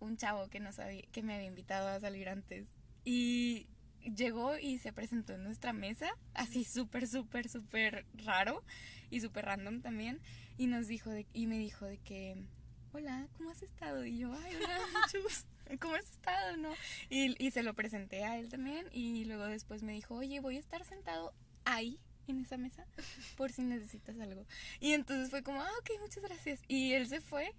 un chavo que no sabía, que me había invitado a salir antes. Y llegó y se presentó en nuestra mesa, así súper, súper, súper raro y súper random también. Y nos dijo de, y me dijo de que, hola, ¿cómo has estado? Y yo, ay, hola, ¿cómo has estado? ¿No? Y, y se lo presenté a él también. Y luego después me dijo, oye, voy a estar sentado ahí en esa mesa por si necesitas algo. Y entonces fue como, ah, ok, muchas gracias. Y él se fue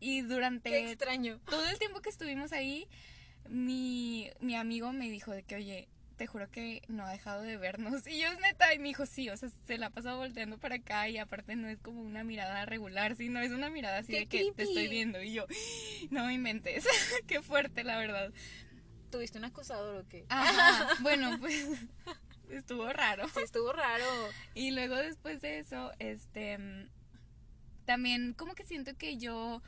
y durante extraño. todo el tiempo que estuvimos ahí, mi, mi amigo me dijo de que, oye, te juro que no ha dejado de vernos. Y yo es neta, y me dijo, sí, o sea, se la ha pasado volteando para acá y aparte no es como una mirada regular, sino es una mirada así de que te estoy viendo. Y yo, no me inventes, qué fuerte, la verdad. ¿Tuviste un acosador o qué? Ajá, bueno, pues estuvo raro. Sí, estuvo raro. Y luego después de eso, este, también como que siento que yo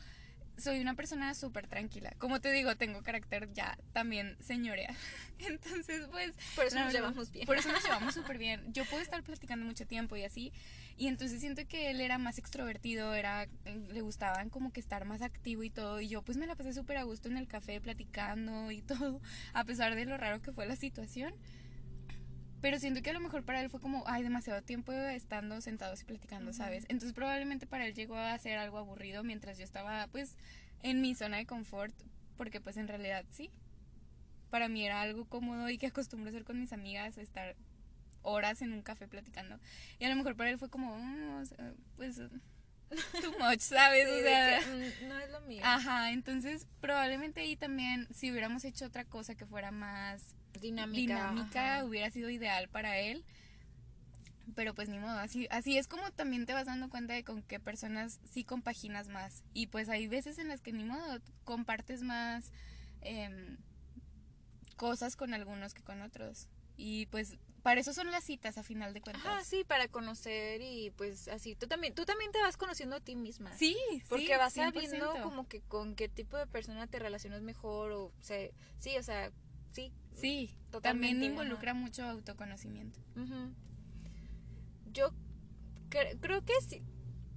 soy una persona súper tranquila. Como te digo, tengo carácter ya también señorea. Entonces, pues... Por eso nos llevamos bien. Por eso nos llevamos súper bien. Yo puedo estar platicando mucho tiempo y así. Y entonces siento que él era más extrovertido, era le gustaban como que estar más activo y todo. Y yo pues me la pasé súper a gusto en el café platicando y todo, a pesar de lo raro que fue la situación. Pero siento que a lo mejor para él fue como, ay, demasiado tiempo estando sentados y platicando, ¿sabes? Entonces probablemente para él llegó a ser algo aburrido mientras yo estaba pues en mi zona de confort, porque pues en realidad sí. Para mí era algo cómodo y que acostumbro hacer con mis amigas, estar horas en un café platicando. Y a lo mejor para él fue como, mm, pues, too much, ¿sabes? o sea, mm, no es lo mío. Ajá, entonces probablemente ahí también, si hubiéramos hecho otra cosa que fuera más dinámica, dinámica hubiera sido ideal para él. Pero pues ni modo, así, así es como también te vas dando cuenta de con qué personas sí compaginas más. Y pues hay veces en las que ni modo compartes más em, cosas con algunos que con otros. Y pues para eso son las citas a final de cuentas. Ah, sí, para conocer y pues así. Tú también, tú también te vas conociendo a ti misma. Sí, Porque vas sabiendo como que con qué tipo de persona te relacionas mejor o, sea, sí, o sea, sí. Sí, totalmente. También involucra mucho autoconocimiento. Yo creo que sí.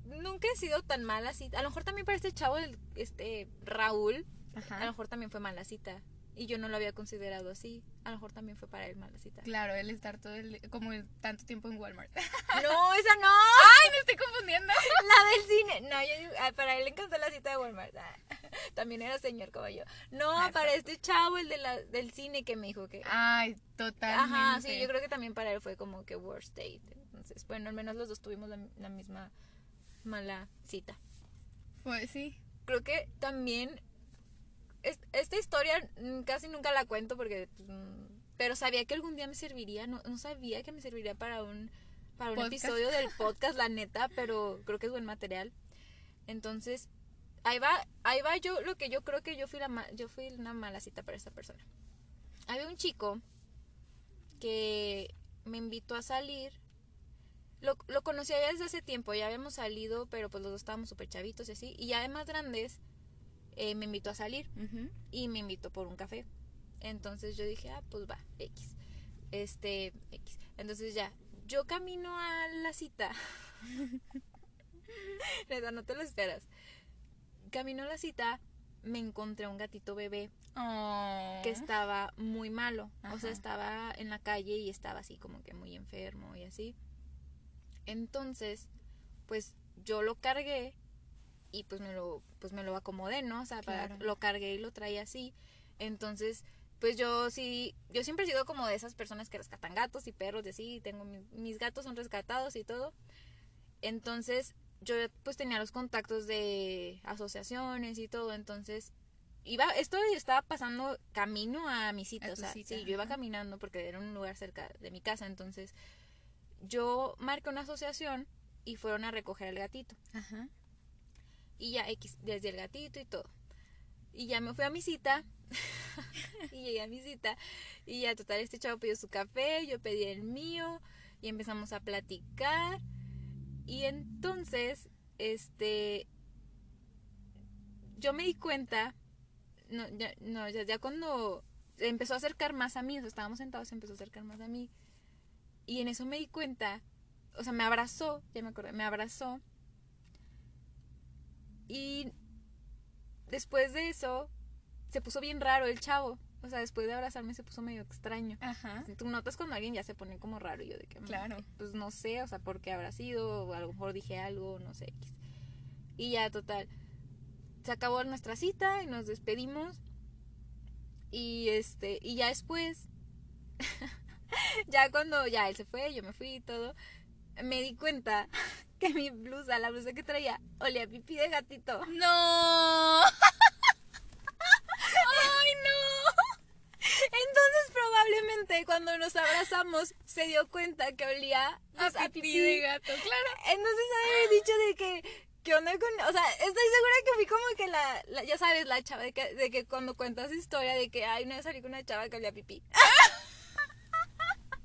Nunca he sido tan mala cita. A lo mejor también para este chavo, el, este Raúl, a lo mejor también fue mala cita. Y yo no lo había considerado así. A lo mejor también fue para él mala cita. Claro, él estar todo el, como tanto tiempo en Walmart. No, esa no. Ay, me estoy confundiendo. La del cine. No, yo ah, para él le encantó la cita de Walmart. Ah, también era señor como yo. No, para este chavo, el de la, del cine que me dijo que... Ay, totalmente. Ajá, sí, yo creo que también para él fue como que worst date. Entonces, bueno, al menos los dos tuvimos la, la misma mala cita. Pues sí. Creo que también esta historia casi nunca la cuento porque pues, mm, pero sabía que algún día me serviría no, no sabía que me serviría para un para un episodio del podcast la neta pero creo que es buen material. Entonces ahí va ahí va yo lo que yo creo que yo fui la yo fui una mala cita para esta persona. Había un chico que me invitó a salir. Lo, lo conocía ya desde hace tiempo ya habíamos salido pero pues los dos estábamos súper chavitos y así. Y ya de más grandes eh, me invitó a salir y me invitó por un café. Entonces yo dije, ah, pues va, X. Este, X. Entonces ya, yo camino a la cita. Neta, no te lo esperas. Camino a la cita, me encontré un gatito bebé que estaba muy malo. O sea, estaba en la calle y estaba así como que muy enfermo y así. Entonces, pues yo lo cargué y pues me lo pues me lo acomodé, ¿no? O sea, lo cargué y lo traía así. Entonces, pues yo sí, yo siempre he sido como de esas personas que rescatan gatos y perros y así, tengo mis, gatos son rescatados y todo. Entonces, yo pues tenía los contactos de asociaciones y todo, entonces iba esto estaba pasando camino a mi sitio, o sea, sí, yo iba caminando porque era un lugar cerca de mi casa, entonces yo marqué una asociación y fueron a recoger al gatito. Ajá. Y ya X, desde el gatito y todo. Y ya me fui a mi cita. y llegué a mi cita. Y ya total, este chavo pidió su café, yo pedí el mío. Y empezamos a platicar. Y entonces, este. Yo me di cuenta. No, ya, no, ya, ya cuando empezó a acercar más a mí, o sea, estábamos sentados, se empezó a acercar más a mí. Y en eso me di cuenta, o sea, me abrazó, ya me acordé, me abrazó y después de eso, se puso bien raro el chavo. O sea, después de abrazarme se puso medio extraño. Ajá. Tú notas cuando alguien ya se pone como raro. Y yo de que, mm, claro. Pues no sé, o sea, por qué habrá sido. O a lo mejor dije algo, no sé. Y ya, total. Se acabó nuestra cita y nos despedimos. Y este, y ya después, ya cuando ya él se fue, yo me fui y todo, me di cuenta que mi blusa, la blusa que traía, olía pipí de gatito. ¡No! ¡Ay, no! Entonces probablemente cuando nos abrazamos se dio cuenta que olía a, pipí, de gato, claro. Entonces haber dicho de que ¿Qué onda con.? O sea, estoy segura que fui como que la. ya sabes, la chava de que, de que cuando cuentas historia de que, ay, no salí con una chava que olía pipí.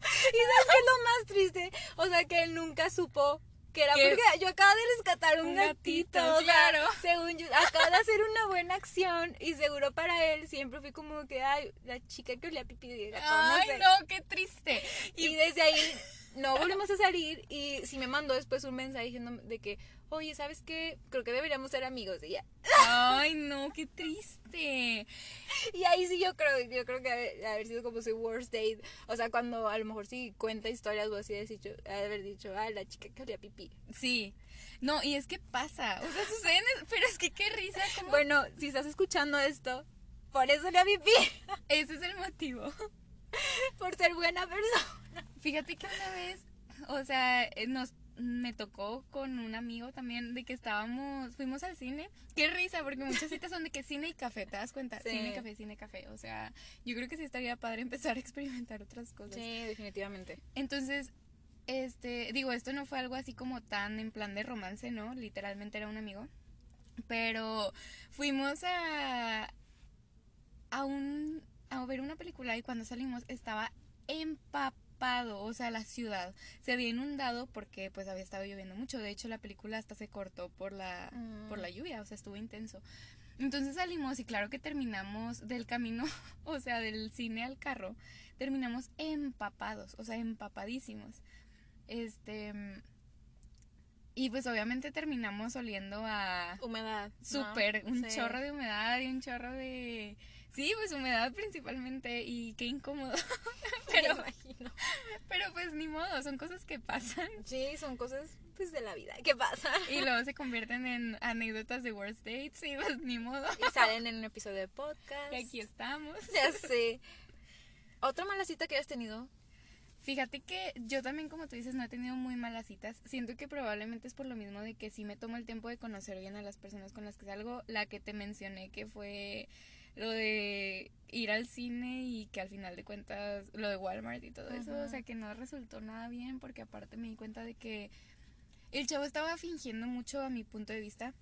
Y sabes que es lo más triste, o sea, que él nunca supo que era porque yo acabo de rescatar un, gatito, claro. según yo, acabo de hacer una buena acción y seguro para él siempre fui como que, ay, la chica que le ha pipí de gato, Ay, no, qué triste. Y, desde ahí no volvimos a salir y sí me mandó después un mensaje diciendo de que, oye, ¿sabes qué? Creo que deberíamos ser amigos. Y ya. Ay, no, qué triste. Y ahí sí yo creo, yo creo que haber, haber sido como su worst date. O sea, cuando a lo mejor sí cuenta historias o así, dicho, haber dicho, ah, la chica que olía pipí. Sí. No, y es que pasa. O sea, suceden, pero es que qué risa. Como... Bueno, si estás escuchando esto, por eso olía pipí. Ese es el motivo. por ser buena persona. Fíjate que una vez, o sea, eh, nos me tocó con un amigo también de que estábamos, fuimos al cine. Qué risa, porque muchas citas son de que cine y café, ¿te das cuenta? Sí. Cine, café, cine, café. O sea, yo creo que sí estaría padre empezar a experimentar otras cosas. Sí, definitivamente. Entonces, este, digo, esto no fue algo así como tan en plan de romance, ¿no? Literalmente era un amigo. Pero fuimos a a un a ver una película y cuando salimos estaba empapado, o sea, la ciudad se había inundado porque pues había estado lloviendo mucho. De hecho, la película hasta se cortó por la Mm. por la lluvia, o sea, estuvo intenso. Entonces salimos y claro que terminamos del camino, o sea, del cine al carro, terminamos empapados, o sea, empapadísimos. Este y pues obviamente terminamos oliendo a Humedad. ¿no? súper un Sí. chorro de humedad y un chorro de sí, pues humedad principalmente y qué incómodo. Pero, pero imagino. pero pues ni modo, son cosas que pasan Sí, son cosas pues de la vida. ¿Qué pasa? y luego se convierten en anécdotas de worst dates y pues ni modo. Y salen en un episodio de podcast. Y aquí estamos. Ya sé. ¿Otra mala cita que hayas tenido? Fíjate que yo también, como tú dices, no he tenido muy malas citas. Siento que probablemente es por lo mismo de que sí me tomo el tiempo de conocer bien a las personas con las que salgo. La que te mencioné que fue lo de ir al cine y que al final de cuentas, lo de Walmart y todo eso, o sea que no resultó nada bien porque aparte me di cuenta de que el chavo estaba fingiendo mucho a mi punto de vista.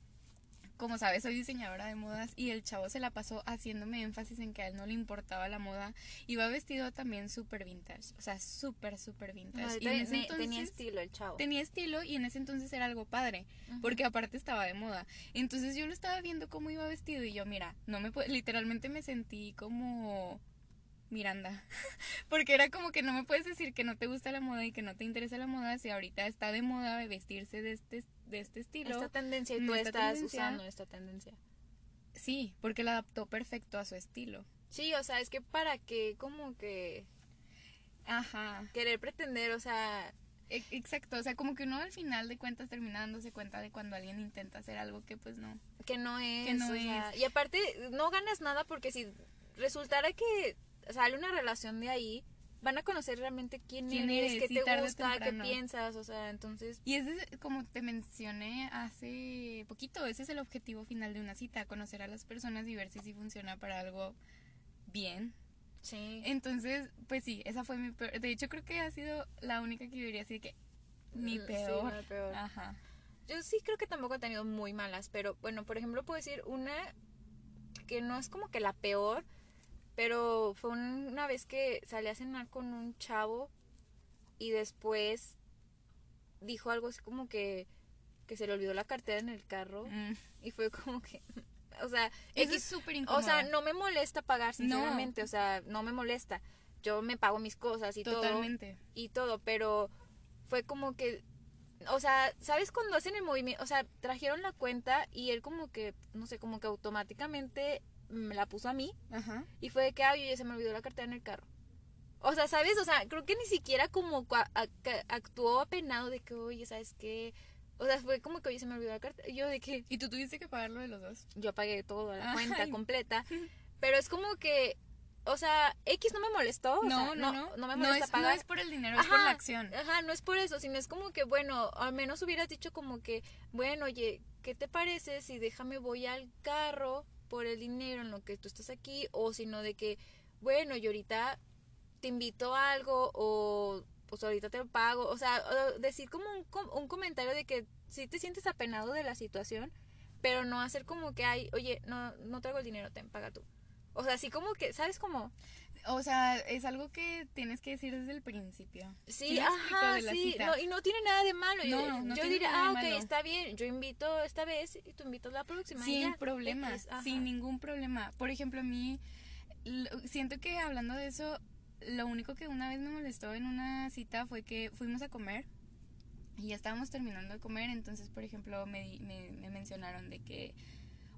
Como sabes, soy diseñadora de modas y el chavo se la pasó haciéndome énfasis en que a él no le importaba la moda. Iba vestido también súper vintage, o sea, súper, súper vintage. y en ese Tenía- entonces tenía estilo el chavo. tenía estilo y en ese entonces era algo padre, porque aparte estaba de moda. Entonces yo lo estaba viendo cómo iba vestido y yo, mira, no me literalmente me sentí como Miranda, porque era como que no me puedes decir que no te gusta la moda y que no te interesa la moda si ahorita está de moda vestirse de este de este estilo. Esta tendencia y tú Esta estás tendencia. usando esta tendencia. Sí, porque la adaptó perfecto a su estilo. Sí, o sea, es que para qué como que Ajá. querer pretender, o sea, E- Exacto, o sea, como que uno al final de cuentas termina dándose cuenta de cuando alguien intenta hacer algo que pues no. que no es. Que no o sea, y aparte, no ganas nada porque si resultara que sale una relación de ahí, van a conocer realmente quién, ¿Quién eres, eres? qué te gusta, qué piensas, o sea, entonces, Y ese es, como te mencioné hace poquito, ese es el objetivo final de una cita, conocer a las personas y ver si sí funciona para algo bien. sí. Entonces, pues sí, esa fue mi peor. De hecho, creo que ha sido la única que yo diría así que mi sí, peor. la peor. Ajá. Yo sí creo que tampoco he tenido muy malas, pero bueno, por ejemplo, puedo decir una que no es como que la peor, pero fue un- una vez que salí a cenar con un chavo y después dijo algo así como que, que se le olvidó la cartera en el carro Mm. y fue como que, o sea, Eso X- es súper incómodo. o sea, no me molesta pagar, No. sinceramente, o sea, no me molesta. Yo me pago mis cosas y todo Totalmente. y todo, pero fue como que, o sea, ¿sabes cuando hacen el movimiento? O sea, trajeron la cuenta y él como que, no sé, como que automáticamente me la puso a mí Ajá. y fue de que, ay, oye, se me olvidó la cartera en el carro. O sea, ¿sabes? O sea, creo que ni siquiera como actuó apenado de que, oye, ¿sabes qué? O sea, fue como que, oye, se me olvidó la cartera. Yo de que, ¿Y tú tuviste que pagarlo de los dos? yo pagué todo, la Ay. cuenta completa. Pero es como que, o sea, X no me molestó. o no, sea, no, no. No me no molesta es, no pagar. es por el dinero, es por la acción. Ajá, no es por eso, sino es como que, bueno, al menos hubieras dicho como que, bueno, oye, ¿qué te parece si déjame voy al carro por el dinero en lo que tú estás aquí? O sino de que, bueno, yo ahorita te invito a algo o pues ahorita te pago. O sea, decir como un, un comentario de que si te sientes apenado de la situación, pero no hacer como que, ay, oye, no, no traigo el dinero, ten, paga tú. O sea, así como que, ¿sabes cómo? O sea, es algo que tienes que decir desde el principio. Sí, ajá, sí, no, y no tiene nada de malo. Yo, No, no yo diría, nada de ah, ok, malo. está bien, yo invito esta vez y tú invitas la próxima. Sin ya, problema, ajá. sin ningún problema. Por ejemplo, a mí siento que hablando de eso, lo único que una vez me molestó en una cita fue que fuimos a comer y ya estábamos terminando de comer, entonces, por ejemplo, me, me, me mencionaron de que,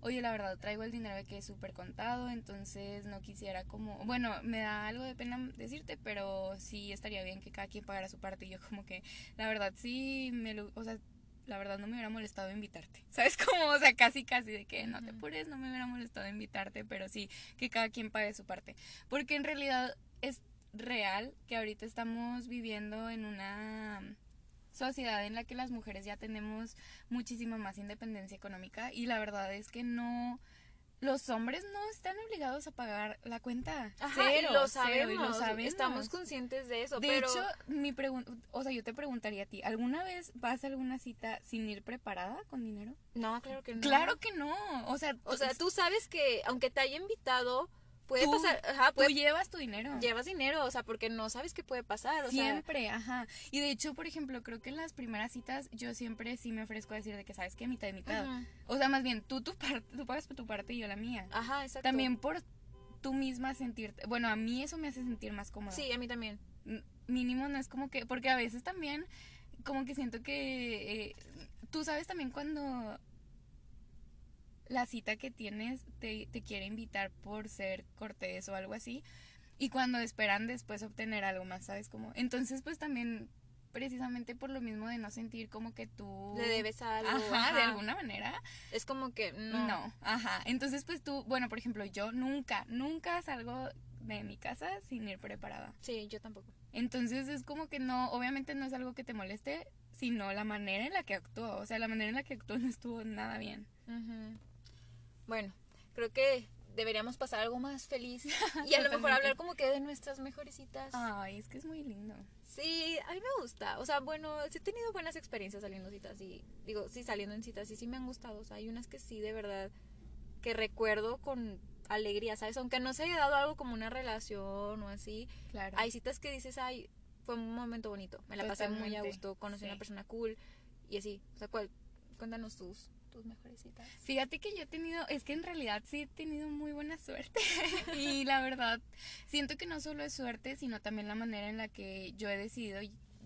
oye, la verdad, traigo el dinero de que es súper contado, entonces no quisiera como, bueno, me da algo de pena decirte, pero sí estaría bien que cada quien pagara su parte. Y yo como que, la verdad, sí, me lo, o sea, la verdad no me hubiera molestado invitarte. ¿Sabes cómo? O sea, casi casi de que no te apures, no me hubiera molestado invitarte, pero sí, que cada quien pague su parte. Porque en realidad es real que ahorita estamos viviendo en una sociedad en la que las mujeres ya tenemos muchísima más independencia económica y la verdad es que no los hombres no están obligados a pagar la cuenta. cero, lo sabemos, y lo sabemos. Estamos conscientes de eso. De hecho, mi pregunta, o sea, yo te preguntaría a ti, ¿alguna vez vas a alguna cita sin ir preparada con dinero? No, claro que no. Claro que no. O sea, o sea, tú sabes que aunque te haya invitado, Puede tú, pasar, ajá, puede, tú llevas tu dinero. Llevas dinero, o sea, porque no sabes qué puede pasar, o Siempre, ajá. Y de hecho, por ejemplo, creo que en las primeras citas yo siempre sí me ofrezco a decir de que sabes que mitad y mitad. O sea, más bien, tú tu parte, tú pagas por tu parte y yo la mía. Ajá, exacto. También por tú misma sentirte, bueno, a mí eso me hace sentir más cómoda. Sí, a mí también. mínimo no es como que, porque a veces también como que siento que eh, tú sabes también cuando la cita que tienes te, te quiere invitar por ser cortés o algo así. Y cuando esperan después obtener algo más, ¿sabes? Como, entonces pues también precisamente por lo mismo de no sentir como que tú le debes algo ajá, de alguna manera es como que no. no ajá. Entonces pues tú bueno por ejemplo yo nunca nunca salgo de mi casa sin ir preparada. Sí yo tampoco. Entonces es como que no obviamente no es algo que te moleste sino la manera en la que actuó. O sea la manera en la que actuó no estuvo nada bien bueno, creo que deberíamos pasar algo más feliz y a lo mejor hablar como que de nuestras mejores citas. Ay, es que es muy lindo. Sí, a mí me gusta. O sea, bueno, sí he tenido buenas experiencias saliendo citas y digo, sí saliendo en citas y sí me han gustado. O sea, hay unas que sí de verdad que recuerdo con alegría, ¿sabes? Aunque no se haya dado algo como una relación o así. Claro. Hay citas que dices, ay, fue un momento bonito. Me la pasé muy a gusto, conocí a una persona cool y así. O sea, ¿cuál? Cuéntanos tus mejores citas? Fíjate que yo he tenido, es que en realidad sí he tenido muy buena suerte. y la verdad, siento que no solo es suerte, sino también la manera en la que yo he decidido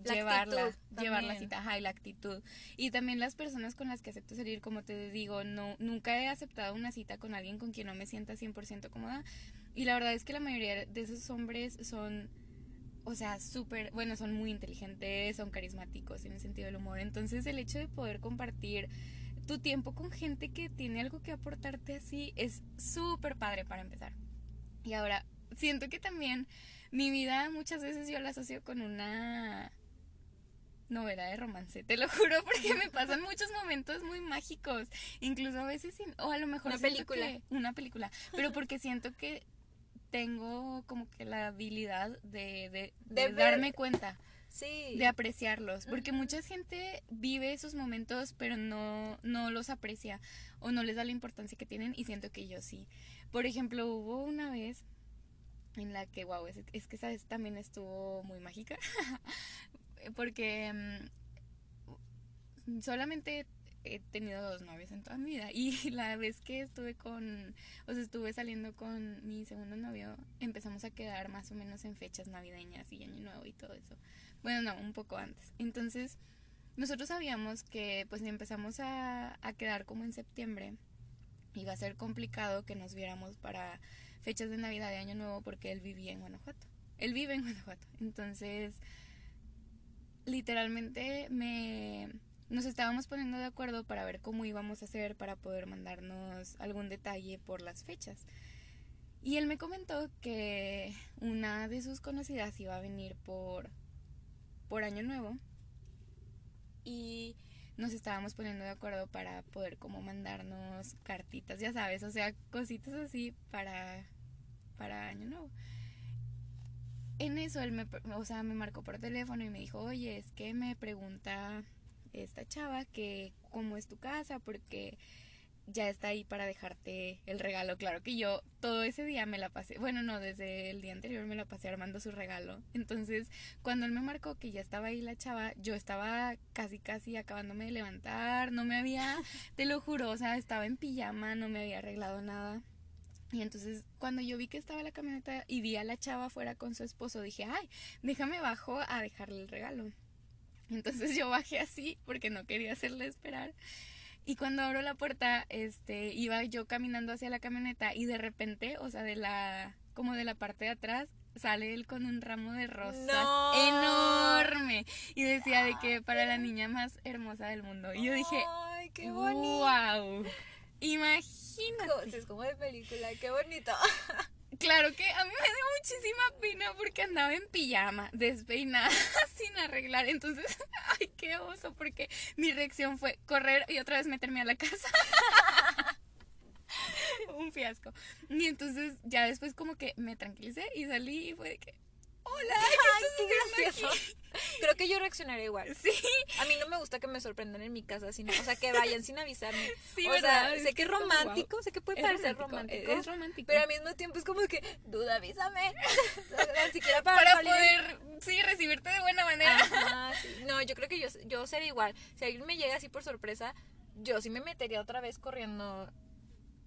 llevarla, llevar la cita, ajá, y la actitud. Y también las personas con las que acepto salir, como te digo, no, nunca he aceptado una cita con alguien con quien no me sienta 100% cómoda. Y la verdad es que la mayoría de esos hombres son o sea, súper, bueno, son muy inteligentes, son carismáticos en el sentido del humor. Entonces el hecho de poder compartir tu tiempo con gente que tiene algo que aportarte así es súper padre para empezar. Y ahora, siento que también mi vida muchas veces yo la asocio con una novela de romance, te lo juro, porque me pasan muchos momentos muy mágicos, incluso a veces, o a lo mejor una película, una película, pero porque siento que tengo como que la habilidad de, de, darme cuenta sí. de apreciarlos, porque mucha gente vive esos momentos pero no, no los aprecia o no les da la importancia que tienen y siento que yo sí. Por ejemplo, hubo una vez en la que, wow, es, es que esa vez también estuvo muy mágica, porque mm, solamente he tenido dos novios en toda mi vida y la vez que estuve con, o sea, estuve saliendo con mi segundo novio, empezamos a quedar más o menos en fechas navideñas y año nuevo y todo eso. Bueno, no, un poco antes. Entonces, nosotros sabíamos que pues empezamos a, a quedar como en septiembre. Iba a ser complicado que nos viéramos para fechas de Navidad de Año Nuevo porque él vivía en Guanajuato. Él vive en Guanajuato. Entonces, literalmente me nos estábamos poniendo de acuerdo para ver cómo íbamos a hacer para poder mandarnos algún detalle por las fechas. Y él me comentó que una de sus conocidas iba a venir por por año nuevo y nos estábamos poniendo de acuerdo para poder como mandarnos cartitas, ya sabes, o sea, cositas así para para año nuevo. En eso él me, o sea, me marcó por teléfono y me dijo, "Oye, es que me pregunta esta chava que cómo es tu casa porque ya está ahí para dejarte el regalo. Claro que yo todo ese día me la pasé, bueno, no, desde el día anterior me la pasé armando su regalo. Entonces, cuando él me marcó que ya estaba ahí la chava, yo estaba casi, casi acabándome de levantar, no me había, te lo juro, o sea, estaba en pijama, no me había arreglado nada. Y entonces cuando yo vi que estaba la camioneta y vi a la chava afuera con su esposo, dije, ay, déjame bajo a dejarle el regalo. Entonces yo bajé así porque no quería hacerle esperar. Y cuando abro la puerta, este, iba yo caminando hacia la camioneta y de repente, o sea, de la, como de la parte de atrás, sale él con un ramo de rosas No. enorme. Y decía de que para la niña más hermosa del mundo. Y yo dije, Ay, qué bonito. wow. Imagínate. Es como de película, qué bonito. Claro que a mí me dio muchísima pena porque andaba en pijama, despeinada, sin arreglar. Entonces, ay, qué oso, porque mi reacción fue correr y otra vez meterme a la casa. Un fiasco. Y entonces ya después como que me tranquilicé y salí y fue de que, hola, ¿qué estás gracioso. Creo que yo reaccionaré igual. Sí, A mí no me gusta que me sorprendan en mi casa, sino, o sea, que vayan sin avisarme. sí, o ¿verdad? sea, sé que es romántico, wow. sé que puede Es parecer romántico, romántico, Es romántico. pero al mismo tiempo es como que, duda, avísame. Ni siquiera para, poder, sí, recibirte de buena manera. Ajá, sí. No, yo creo que yo, yo sería igual. Si alguien me llega así por sorpresa, yo sí me metería otra vez corriendo.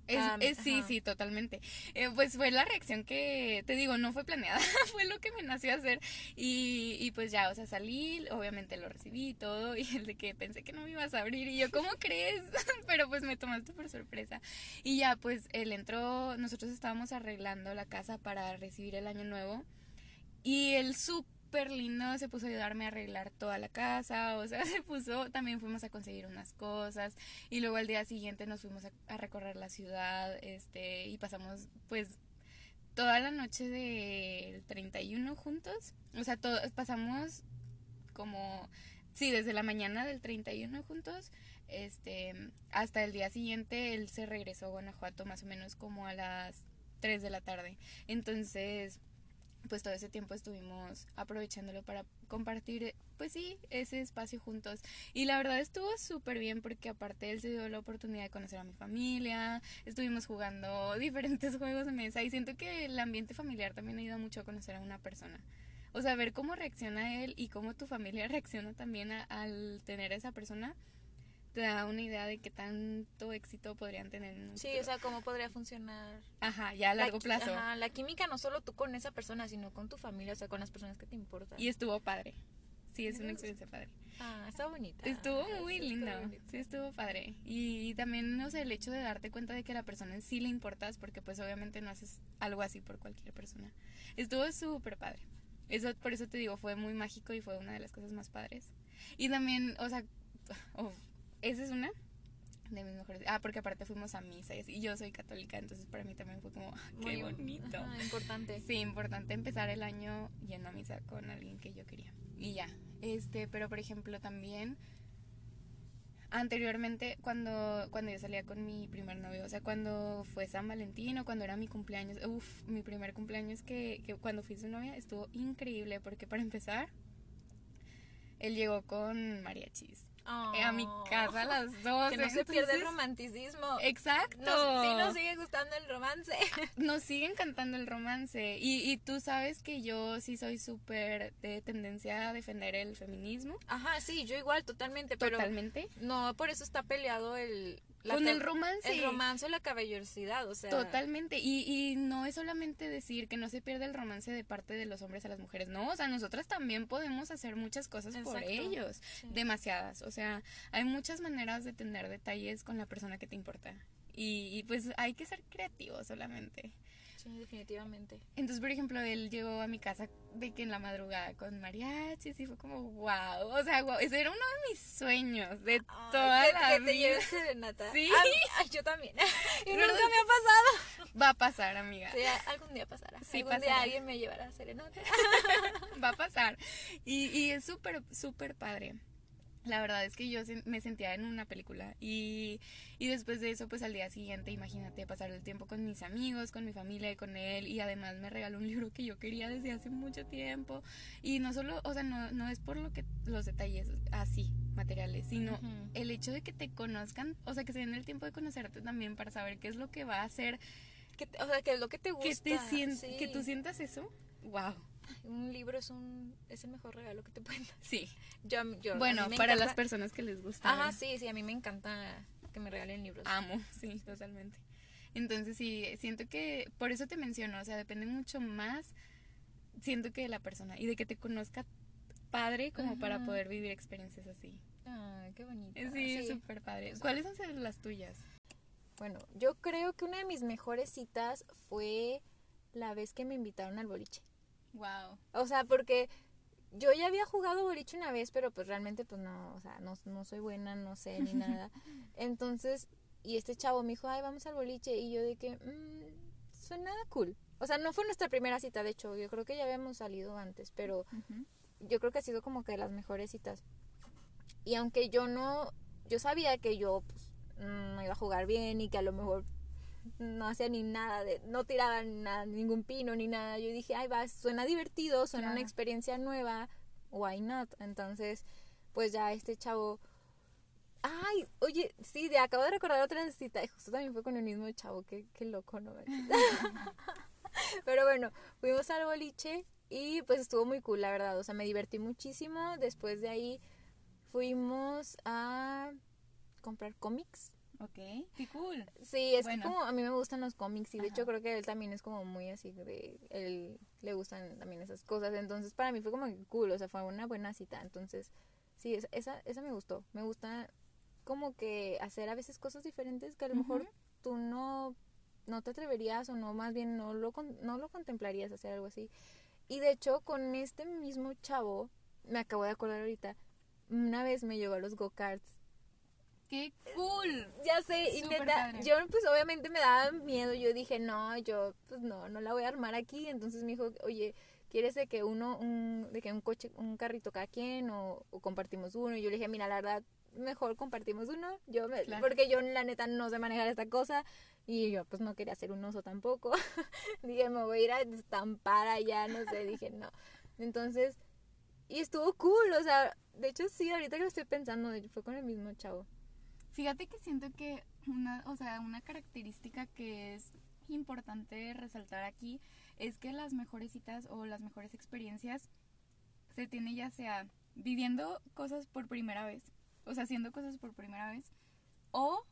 Es, es- sí, ajá. sí, totalmente. Eh, pues fue la reacción que, te digo, no fue planeada, fue lo que me nació hacer. Y, y pues ya, o sea, salí, obviamente lo recibí y todo, y el de que pensé que no me ibas a abrir, y yo, ¿cómo crees? Pero pues me tomaste por sorpresa. Y ya, pues él entró, nosotros estábamos arreglando la casa para recibir el año nuevo, y él súper lindo se puso a ayudarme a arreglar toda la casa, o sea, se puso, también fuimos a conseguir unas cosas, y luego al día siguiente nos fuimos a, a recorrer la ciudad, este, y pasamos pues toda la noche del 31 juntos. O sea, todo, pasamos como, sí, desde la mañana del 31 juntos, este, hasta el día siguiente él se regresó a Guanajuato más o menos como a las 3 de la tarde. Entonces, pues todo ese tiempo estuvimos aprovechándolo para compartir, pues sí, ese espacio juntos. Y la verdad estuvo súper bien porque aparte él se dio la oportunidad de conocer a mi familia, estuvimos jugando diferentes juegos de mesa y siento que el ambiente familiar también ayuda mucho a conocer a una persona. O sea, ver cómo reacciona él y cómo tu familia reacciona también a- al tener a esa persona, te da una idea de qué tanto éxito podrían tener en un Sí, futuro. o sea, cómo podría funcionar. Ajá, ya a la largo qui- plazo. Ajá, la química no solo tú con esa persona, sino con tu familia, o sea, con las personas que te importan. Y estuvo padre. Sí, es una experiencia padre. Ah, está bonita. Estuvo Sí, muy está lindo. bonita. Sí, estuvo padre. Y, y también, no sé, el hecho de darte cuenta de que a la persona en sí le importas, porque pues obviamente no haces algo así por cualquier persona. Estuvo súper padre. Eso, por eso te digo, fue muy mágico y fue una de las cosas más padres. Y también, o sea, oh, esa es una de mis mejores. Ah, porque aparte fuimos a misa y así. Y yo soy católica, entonces para mí también fue como, ah, qué Muy bonito. ajá, importante. Sí, importante empezar el año yendo a misa con alguien que yo quería. Y ya. Este, pero por ejemplo también anteriormente cuando cuando yo salía con mi primer novio, o sea, cuando fue San Valentín o cuando era mi cumpleaños, uff, mi primer cumpleaños que, que cuando fui su novia estuvo increíble porque para empezar él llegó con mariachis eh, a mi casa a las 12. Que no se pierde el romanticismo. Exacto. Nos, sí nos sigue gustando el romance. nos siguen cantando el romance. Y, y tú sabes que yo sí soy súper de tendencia a defender el feminismo. Ajá, sí, yo igual, totalmente, pero Totalmente. no por eso está peleado el... la Con el romance. El romance o la caballerosidad, o sea... Totalmente. Y, y no es solamente decir que no se pierde el romance de parte de los hombres a las mujeres. No, o sea, nosotras también podemos hacer muchas cosas por ellos. Sí. Demasiadas. O sea, hay muchas maneras de tener detalles con la persona que te importa. Y, y pues hay que ser creativos solamente. Sí, definitivamente. Entonces, por ejemplo, él llegó a mi casa de que en la madrugada con mariachis y fue como, wow, o sea, wow, ese era uno de mis sueños de Ay, toda que, la que te vida. lleves serenata. Sí. A mí- ay, yo también. y nunca me ha pasado. Va a pasar, amiga, Sí, algún día pasará. Sí, algún día pasará. alguien me llevará a serenata. va a pasar. Y, y es súper, súper padre. La verdad es que yo me sentía en una película y, y después de eso, pues al día siguiente, imagínate, pasar el tiempo con mis amigos, con mi familia y con él y además me regaló un libro que yo quería desde hace mucho tiempo y no solo, o sea, no, no es por lo que los detalles así, materiales, sino el hecho de que te conozcan, o sea, que se den el tiempo de conocerte también para saber qué es lo que va a hacer, Que o sea, que es lo que te gusta. que, te sí. que tú sientas eso. Wow. Un libro es un es el mejor regalo que te pueden dar. Sí. Yo, yo- Bueno, para encanta- las personas que les gusta. Ajá, sí, sí, a mí me encanta que me regalen libros. Amo, sí, totalmente. Entonces sí, siento que por eso te menciono, o sea, depende mucho más, siento que de la persona y de que te conozca padre como para poder vivir experiencias así. Ah, qué bonito. Sí, súper padre. ¿Cuáles son las tuyas? Bueno, yo creo que una de mis mejores citas fue la vez que me invitaron al boliche. Wow. O sea, porque yo ya había jugado boliche una vez, pero pues realmente pues no, o sea, no, no soy buena, no sé ni nada. Entonces, y este chavo me dijo, ay, vamos al boliche. Y yo de que, "Mm, suena cool. O sea, no fue nuestra primera cita, de hecho, yo creo que ya habíamos salido antes, pero yo creo que ha sido como que de las mejores citas. Y aunque yo no, yo sabía que yo pues, mm, no iba a jugar bien y que a lo mejor no hacía ni nada, de, no tiraba ni nada, ningún pino ni nada. Yo dije, ay, va, suena divertido, suena una experiencia nueva, why not? Entonces, pues ya este chavo... Ay, oye, sí, de, acabo de recordar otra cita, justo también fue con el mismo chavo, qué, qué loco, ¿no? Pero bueno, fuimos al boliche y pues estuvo muy cool, la verdad. O sea, me divertí muchísimo. Después de ahí fuimos a comprar cómics. Ok, qué cool. Sí, es Bueno. que como a mí me gustan los cómics y de hecho creo que él también es como muy así de él le gustan también esas cosas, entonces para mí fue como cool, o sea, fue una buena cita, entonces sí, esa esa, esa me gustó. Me gusta como que hacer a veces cosas diferentes que a lo mejor tú no no te atreverías o no más bien no lo con- no lo contemplarías hacer algo así. Y de hecho con este mismo chavo me acabo de acordar ahorita una vez me llevó a los go-karts Qué cool. ya sé, y neta, padre. yo pues obviamente me daba miedo, yo dije, no, yo pues no, no la voy a armar aquí, entonces me dijo, oye, ¿quieres de que uno, un, de que un coche, un carrito cada quien o, o compartimos uno? Y yo le dije, mira, la verdad, mejor compartimos uno, yo me- Claro. porque yo la neta no sé manejar esta cosa y yo pues no quería hacer un oso tampoco, dije, me voy a ir a estampar allá, no sé, dije, no, entonces, y estuvo cool, o sea, de hecho sí, ahorita que lo estoy pensando, fue con el mismo chavo. Fíjate que siento que una, o sea, una característica que es importante resaltar aquí es que las mejores citas o las mejores experiencias se tiene ya sea viviendo cosas por primera vez, o sea, haciendo cosas por primera vez, o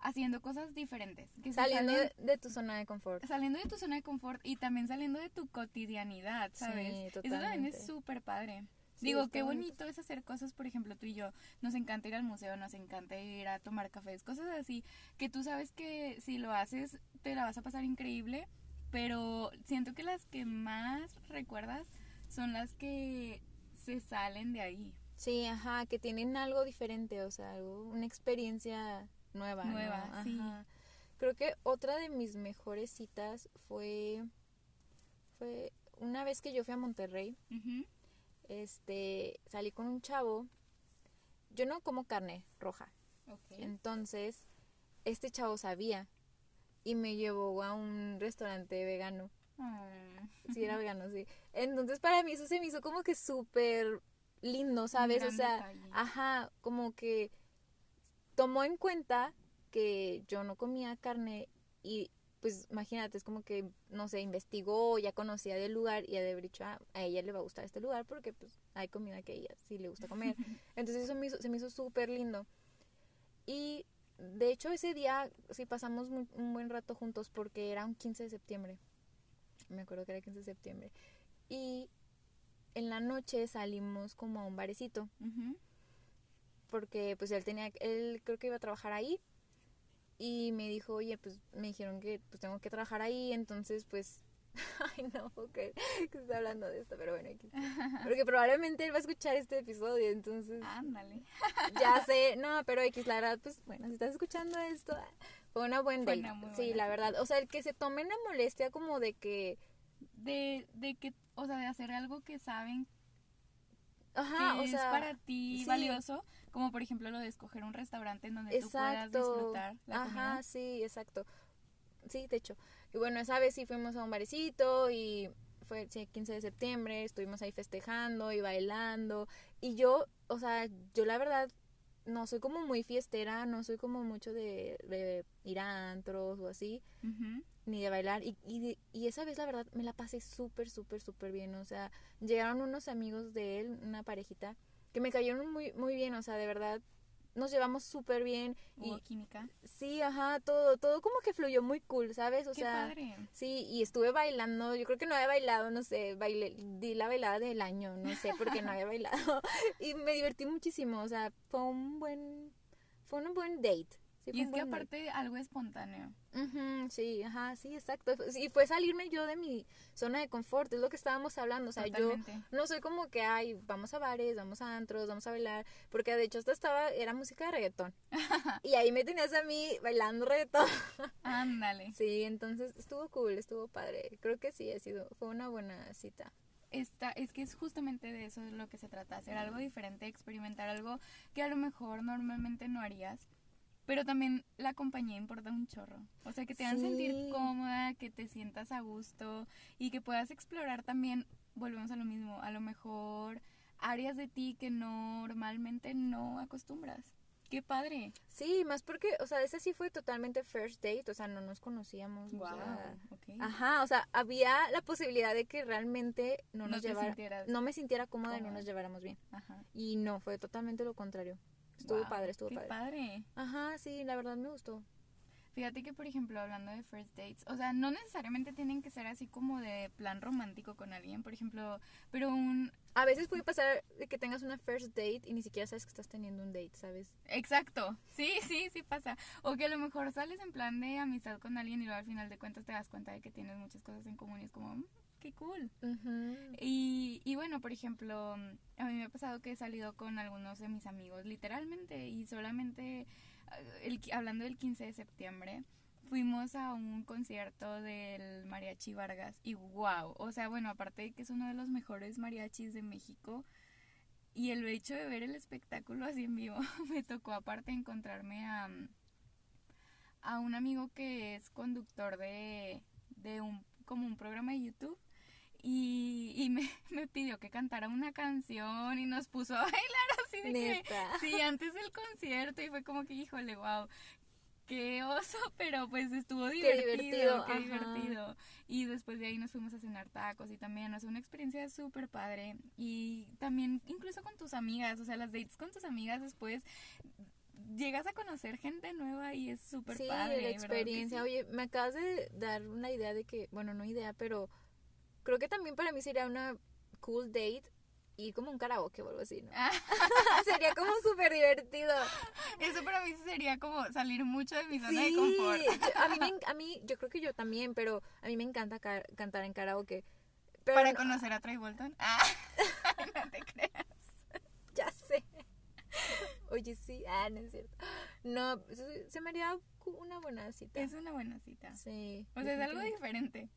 haciendo cosas diferentes. Que Saliendo salen- de, tu zona de confort. saliendo de tu zona de confort y también saliendo de tu cotidianidad, ¿sabes? Sí, Eso también es súper padre. Sí, Digo, qué bonito. es hacer cosas, por ejemplo, tú y yo. Nos encanta ir al museo, nos encanta ir a tomar cafés, cosas así, que tú sabes que si lo haces te la vas a pasar increíble, pero siento que las que más recuerdas son las que se salen de ahí. Sí, ajá, que tienen algo diferente, o sea, algo, una experiencia nueva. ¿no? Nueva, sí. Creo que otra de mis mejores citas fue, fue una vez que yo fui a Monterrey, Ujú. Este, salí con un chavo, yo no como carne roja, entonces este chavo sabía y me llevó a un restaurante vegano. Ah. Sí, era vegano, sí. Entonces, para mí eso se me hizo como que súper lindo, ¿sabes? O sea, detalle. ajá, como que tomó en cuenta que yo no comía carne y pues imagínate, es como que, no sé, investigó, ya conocía del lugar y ha de haber dicho, "Ah, a ella le va a gustar este lugar porque pues hay comida que a ella sí le gusta comer. Entonces eso me hizo- se me hizo súper lindo. Y de hecho ese día sí pasamos muy- un buen rato juntos porque era un 15 de septiembre. Me acuerdo que era 15 de septiembre. Y en la noche salimos como a un barecito porque pues él tenía, él creo que iba a trabajar ahí y me dijo, oye, pues me dijeron que pues tengo que trabajar ahí, entonces pues, ay no, ok, que estoy hablando de esto, pero bueno, X. porque probablemente él va a escuchar este episodio, entonces Ándale. ya sé, no, pero X, la verdad, pues bueno, si estás escuchando esto, fue una buena Fue una muy sí, buena la verdad, o sea, el que se tomen la molestia como de que, De, de que, o sea, de hacer algo que saben ajá, que o sea, es para ti sí. valioso, como por ejemplo lo de escoger un restaurante en donde tú puedas Exacto. disfrutar la Ajá, comida. sí, exacto. Sí, de hecho. Y bueno, esa vez sí fuimos a un barecito y fue sí, 15 de septiembre, estuvimos ahí festejando y bailando. Y yo, o sea, yo la verdad no soy como muy fiestera, no soy como mucho de, de ir a antros o así, ni de bailar. Y, y, y esa vez la verdad me la pasé súper, súper, súper bien. O sea, llegaron unos amigos de él, una parejita, que me cayeron muy, muy bien. O sea, de verdad nos llevamos súper bien. Hubo Y química. sí, ajá, todo, todo como que fluyó muy cool, ¿sabes? O Qué sea, padre. sí, y estuve bailando, yo creo que no había bailado, no sé, bailé, di la bailada del año, no sé, porque no había bailado. Y me divertí muchísimo, o sea, fue un buen, fue un buen date. Sí, y es que aparte algo espontáneo. Sí, ajá, sí, exacto. Y fue salirme yo de mi zona de confort, es lo que estábamos hablando. O sea, Totalmente. yo no soy como que, ay, vamos a bares, vamos a antros, vamos a bailar, porque de hecho hasta estaba, era música de reggaetón. y ahí me tenías a mí bailando reggaetón. Ándale. sí, entonces estuvo cool, estuvo padre. Creo que sí, ha sido, fue una buena cita. Esta, es que es justamente de eso de lo que se trata, hacer algo diferente, experimentar algo que a lo mejor normalmente no harías. Pero también la compañía importa un chorro. O sea, que te hagan sentir Sí. cómoda, que te sientas a gusto y que puedas explorar también, volvemos a lo mismo, a lo mejor áreas de ti que normalmente no acostumbras. Qué padre. Sí, más porque, o sea, ese sí fue totalmente first date, o sea, no nos conocíamos. o Wow. sea. Ajá, o sea, había la posibilidad de que realmente no, No nos llevara, no me sintiera cómoda y no cómoda. nos lleváramos bien. Ajá. Y no, fue totalmente lo contrario. Estuvo Wow, padre, estuvo qué padre. padre. Ajá, sí, la verdad me gustó. Fíjate que, por ejemplo, hablando de first dates, o sea, no necesariamente tienen que ser así como de plan romántico con alguien, por ejemplo, pero un... A veces puede pasar que tengas una first date y ni siquiera sabes que estás teniendo un date, ¿sabes? Exacto, sí, sí, sí pasa. O que a lo mejor sales en plan de amistad con alguien y luego al final de cuentas te das cuenta de que tienes muchas cosas en común y es como, "Mm, qué cool. Y, y bueno, por ejemplo, a mí me ha pasado que he salido con algunos de mis amigos, literalmente, y solamente, eh, el, hablando del 15 de septiembre, fuimos a un concierto del Mariachi Vargas y wow, o sea, bueno, aparte de que es uno de los mejores mariachis de México, y el hecho de ver el espectáculo así en vivo, me tocó aparte encontrarme a, a un amigo que es conductor de, de un, como un programa de YouTube y, y me, me pidió que cantara una canción y nos puso a bailar así de que, Neta. sí, antes del concierto y fue como que, híjole, wow, qué oso, pero pues estuvo divertido, divertido, qué divertido. Y después de ahí nos fuimos a cenar tacos y también, o sea, una experiencia súper padre. Y también incluso con tus amigas, o sea, las dates con tus amigas después llegas a conocer gente nueva y es súper Sí, padre. la ¿verdad que experiencia. sí? Oye, me acabas de dar una idea de que, bueno, no idea, pero creo que también para mí sería una cool date ir como un karaoke o algo así, ¿no? Ah. sería como súper divertido. Eso para mí sería como salir mucho de mi zona de confort. yo- a mí, me a mí, yo creo que yo también, pero a mí me encanta ca- cantar en karaoke. Pero Para no- conocer a Troy Bolton. Ah, no te creas. Ya sé. Oye, sí. Ah, no es cierto. No, se, se me haría una buena cita. Es una buena cita. Sí. O sea, es algo definitivamente. diferente.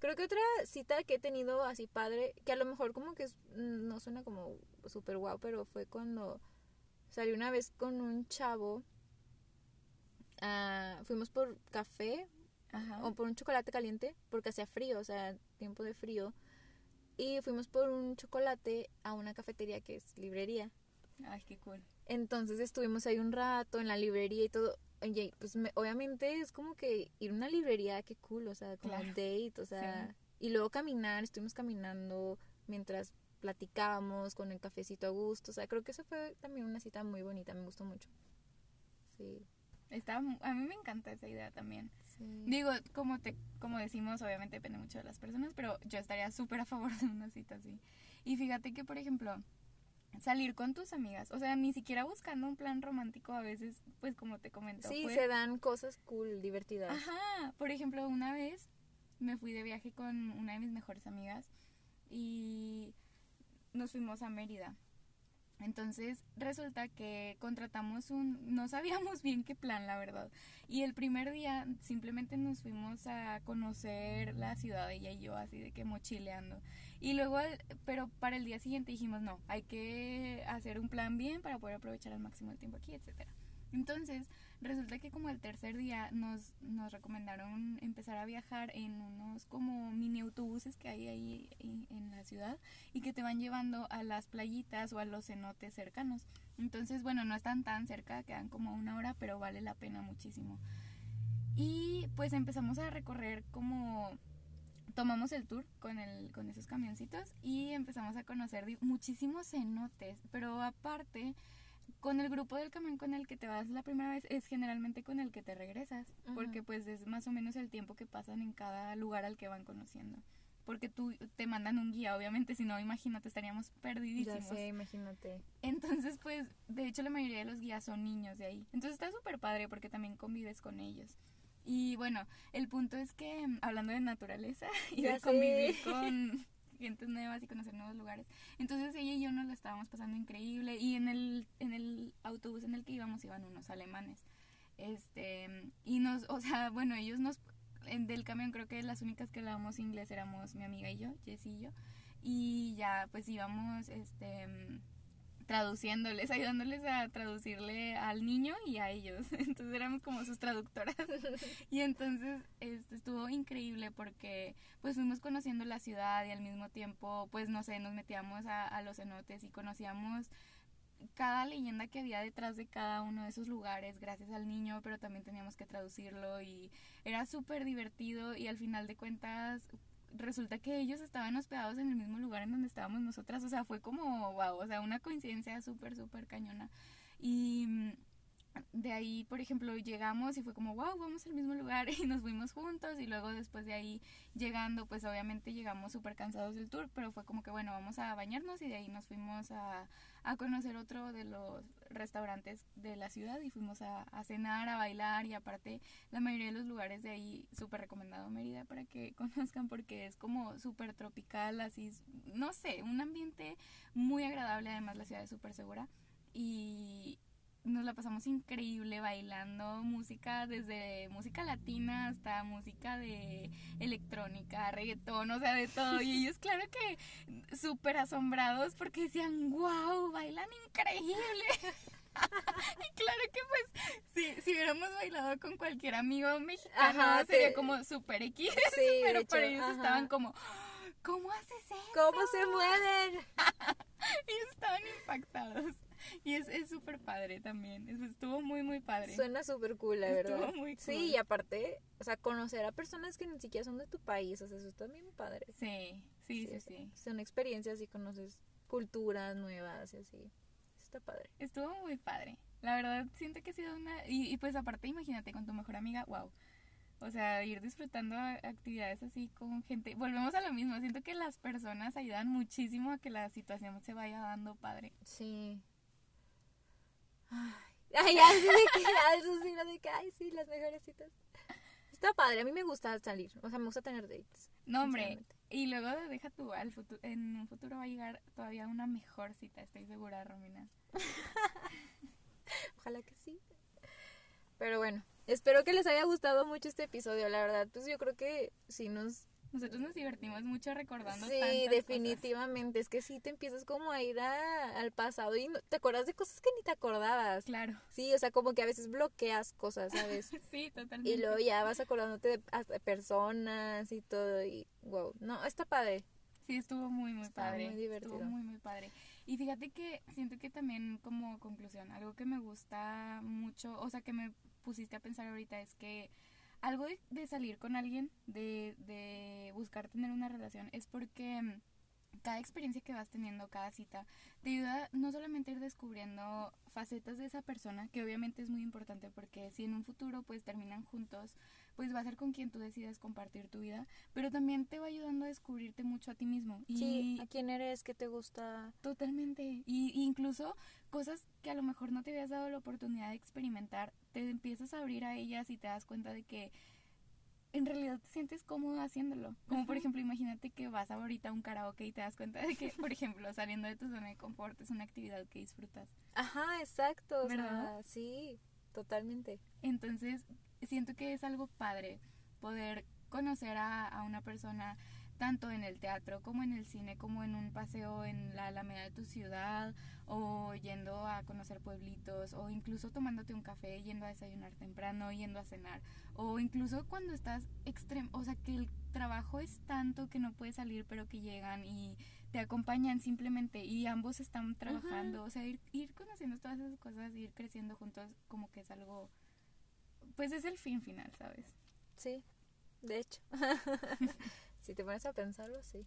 Creo que otra cita que he tenido así padre, que a lo mejor como que es- no suena como súper guau, pero fue cuando salí una vez con un chavo. ah, fuimos por café Ajá. o por un chocolate caliente porque hacía frío, o sea, tiempo de frío. Y fuimos por un chocolate a una cafetería que es librería. Ay, qué cool. Entonces estuvimos ahí un rato en la librería y todo. Oye, pues me- obviamente es como que ir a una librería, qué cool, o sea, como Claro. un date, o sea, y luego caminar, estuvimos caminando mientras platicábamos con el cafecito a gusto, o sea, creo que eso fue también una cita muy bonita, me gustó mucho. Sí. Está, a mí me encanta esa idea también. sí. Digo, como te como decimos, obviamente depende mucho de las personas, pero yo estaría súper a favor de una cita así. Y fíjate que, por ejemplo, salir con tus amigas, o sea, ni siquiera buscando un plan romántico a veces, pues como te comento. Sí, pues- se dan cosas cool, divertidas. Ajá, por ejemplo, una vez me fui de viaje con una de mis mejores amigas y nos fuimos a Mérida. Entonces resulta que contratamos un, no sabíamos bien qué plan, la verdad. Y el primer día simplemente nos fuimos a conocer la ciudad, ella y yo, así de que mochileando. Y luego, pero para el día siguiente dijimos, no, hay que hacer un plan bien para poder aprovechar al máximo el tiempo aquí, etcétera. Entonces, resulta que como el tercer día nos, nos recomendaron empezar a viajar en unos como mini autobuses que hay ahí en la ciudad y que te van llevando a las playitas o a los cenotes cercanos. Entonces, bueno, no están tan cerca, quedan como una hora, pero vale la pena muchísimo. Y pues empezamos a recorrer como tomamos el tour con el con esos camioncitos y empezamos a conocer muchísimos cenotes, pero aparte con el grupo del camión con el que te vas la primera vez es generalmente con el que te regresas, porque pues es más o menos el tiempo que pasan en cada lugar al que van conociendo. Porque tú te mandan un guía, obviamente, si no, imagínate, estaríamos perdidísimos. Ya sé, imagínate. Entonces, pues, de hecho, la mayoría de los guías son niños de ahí. Entonces está súper padre porque también convives con ellos. Y bueno, el punto es que, hablando de naturaleza y Ya de convivir con gentes nuevas y conocer nuevos lugares, entonces ella y yo nos lo estábamos pasando increíble. Y en el, en el autobús en el que íbamos iban unos alemanes. Este, y nos, o sea, bueno, ellos nos, en, del camión creo que las únicas que hablábamos inglés éramos mi amiga y yo, Jessie y yo. Y ya, pues íbamos, este, traduciéndoles, ayudándoles a traducirle al niño y a ellos. Entonces éramos como sus traductoras. Y entonces este, estuvo increíble porque pues fuimos conociendo la ciudad y al mismo tiempo pues no sé, nos metíamos a, a los cenotes y conocíamos cada leyenda que había detrás de cada uno de esos lugares gracias al niño, pero también teníamos que traducirlo y era súper divertido y al final de cuentas resulta que ellos estaban hospedados en el mismo lugar en donde estábamos nosotras, o sea, fue como wow, o sea, una coincidencia súper, súper cañona. Y mm, de ahí, por ejemplo, llegamos y fue como, wow, vamos al mismo lugar y nos fuimos juntos y luego después de ahí llegando, pues obviamente llegamos súper cansados del tour, pero fue como que, bueno, vamos a bañarnos y de ahí nos fuimos a, a conocer otro de los restaurantes de la ciudad y fuimos a, cenar, a bailar y aparte la mayoría de los lugares de ahí súper recomendado Mérida para que conozcan porque es como súper tropical, así, no sé, un ambiente muy agradable, además la ciudad es súper segura y nos la pasamos increíble bailando música desde música latina hasta música de electrónica, reggaetón, o sea, de todo. Y ellos, claro que súper asombrados porque decían, wow, bailan increíble. y claro que pues si, si hubiéramos bailado con cualquier amigo mexicano Ajá, sería como super X, Sí, pero hecho, para ellos ajá. estaban como, ¿cómo haces eso? ¿Cómo se mueven? Ellos estaban impactados. Y es es súper padre también. es- Estuvo muy, muy padre. Suena súper cool, la Estuvo verdad. muy Sí, cool. y aparte, o sea, conocer a personas que ni siquiera son de tu país, o sea, eso está bien padre. Sí, sí, sí, sea, sí. Son experiencias y conoces culturas nuevas y así. Está padre. Estuvo muy padre. La verdad, siento que ha sido una... Y, y pues aparte, imagínate, con tu mejor amiga, wow. O sea, ir disfrutando actividades así con gente. Volvemos a lo mismo. Siento que las personas ayudan muchísimo a que la situación se vaya dando padre. Sí. Ay, así de que, ay, eso sí, lo de que, ay, sí, las mejores citas. Está padre, a mí me gusta salir, o sea, me gusta tener dates. No, hombre. Y luego deja tú, al futuro, en un futuro va a llegar todavía una mejor cita, estoy segura, Romina. Ojalá que sí. Pero bueno, espero que les haya gustado mucho este episodio, la verdad, pues yo creo que sí nos... Nosotros nos divertimos mucho recordando Sí, tantas definitivamente, es que sí te empiezas como a ir a- al pasado y no- te acuerdas de cosas que ni te acordabas. Claro. Sí, o sea, como que a veces bloqueas cosas, ¿sabes? Sí, totalmente. Y luego ya vas acordándote de hasta personas y todo y wow, no, está padre. Sí, estuvo muy, muy Estaba padre. muy divertido. Estuvo muy, muy padre. Y fíjate que siento que también como conclusión, algo que me gusta mucho, o sea, que me pusiste a pensar ahorita es que algo de, de salir con alguien, de, de buscar tener una relación, es porque mm, cada experiencia que vas teniendo, cada cita, te ayuda no solamente a ir descubriendo facetas de esa persona, que obviamente es muy importante porque si en un futuro pues terminan juntos, pues va a ser con quien tú decidas compartir tu vida, pero también te va ayudando a descubrirte mucho a ti mismo. Y Sí, ¿a quién eres? ¿Qué te gusta? Totalmente. Y y incluso cosas que a lo mejor no te habías dado la oportunidad de experimentar, te empiezas a abrir a ellas y te das cuenta de que en realidad te sientes cómodo haciéndolo. Como por ejemplo, imagínate que vas ahorita a un karaoke y te das cuenta de que, por ejemplo, saliendo de tu zona de confort es una actividad que disfrutas. Ajá, exacto, o ¿Verdad? sea, sí, totalmente. Entonces, siento que es algo padre poder conocer a, a una persona tanto en el teatro como en el cine, como en un paseo en la alameda de tu ciudad, o yendo a conocer pueblitos, o incluso tomándote un café, yendo a desayunar temprano, yendo a cenar, o incluso cuando estás extremo, o sea, que el trabajo es tanto que no puedes salir, pero que llegan y te acompañan simplemente y ambos están trabajando, o sea, ir, ir conociendo todas esas cosas, ir creciendo juntos, como que es algo, pues es el fin final, ¿sabes? Sí, de hecho. si te pones a pensarlo, sí.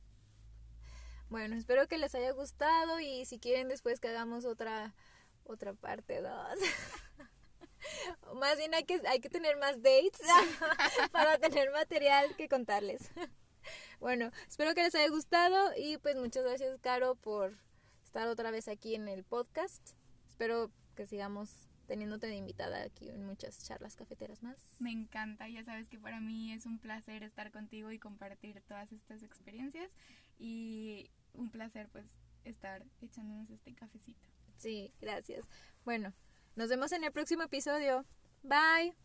Bueno, espero que les haya gustado y si quieren después que hagamos otra otra parte 2. más bien hay que, hay que tener más dates para tener material que contarles. bueno, espero que les haya gustado y pues muchas gracias, Caro, por estar otra vez aquí en el podcast. Espero que sigamos teniéndote de invitada aquí en muchas charlas cafeteras más. Me encanta, ya sabes que para mí es un placer estar contigo y compartir todas estas experiencias y un placer pues estar echándonos este cafecito. Sí, gracias. Bueno, nos vemos en el próximo episodio. Bye.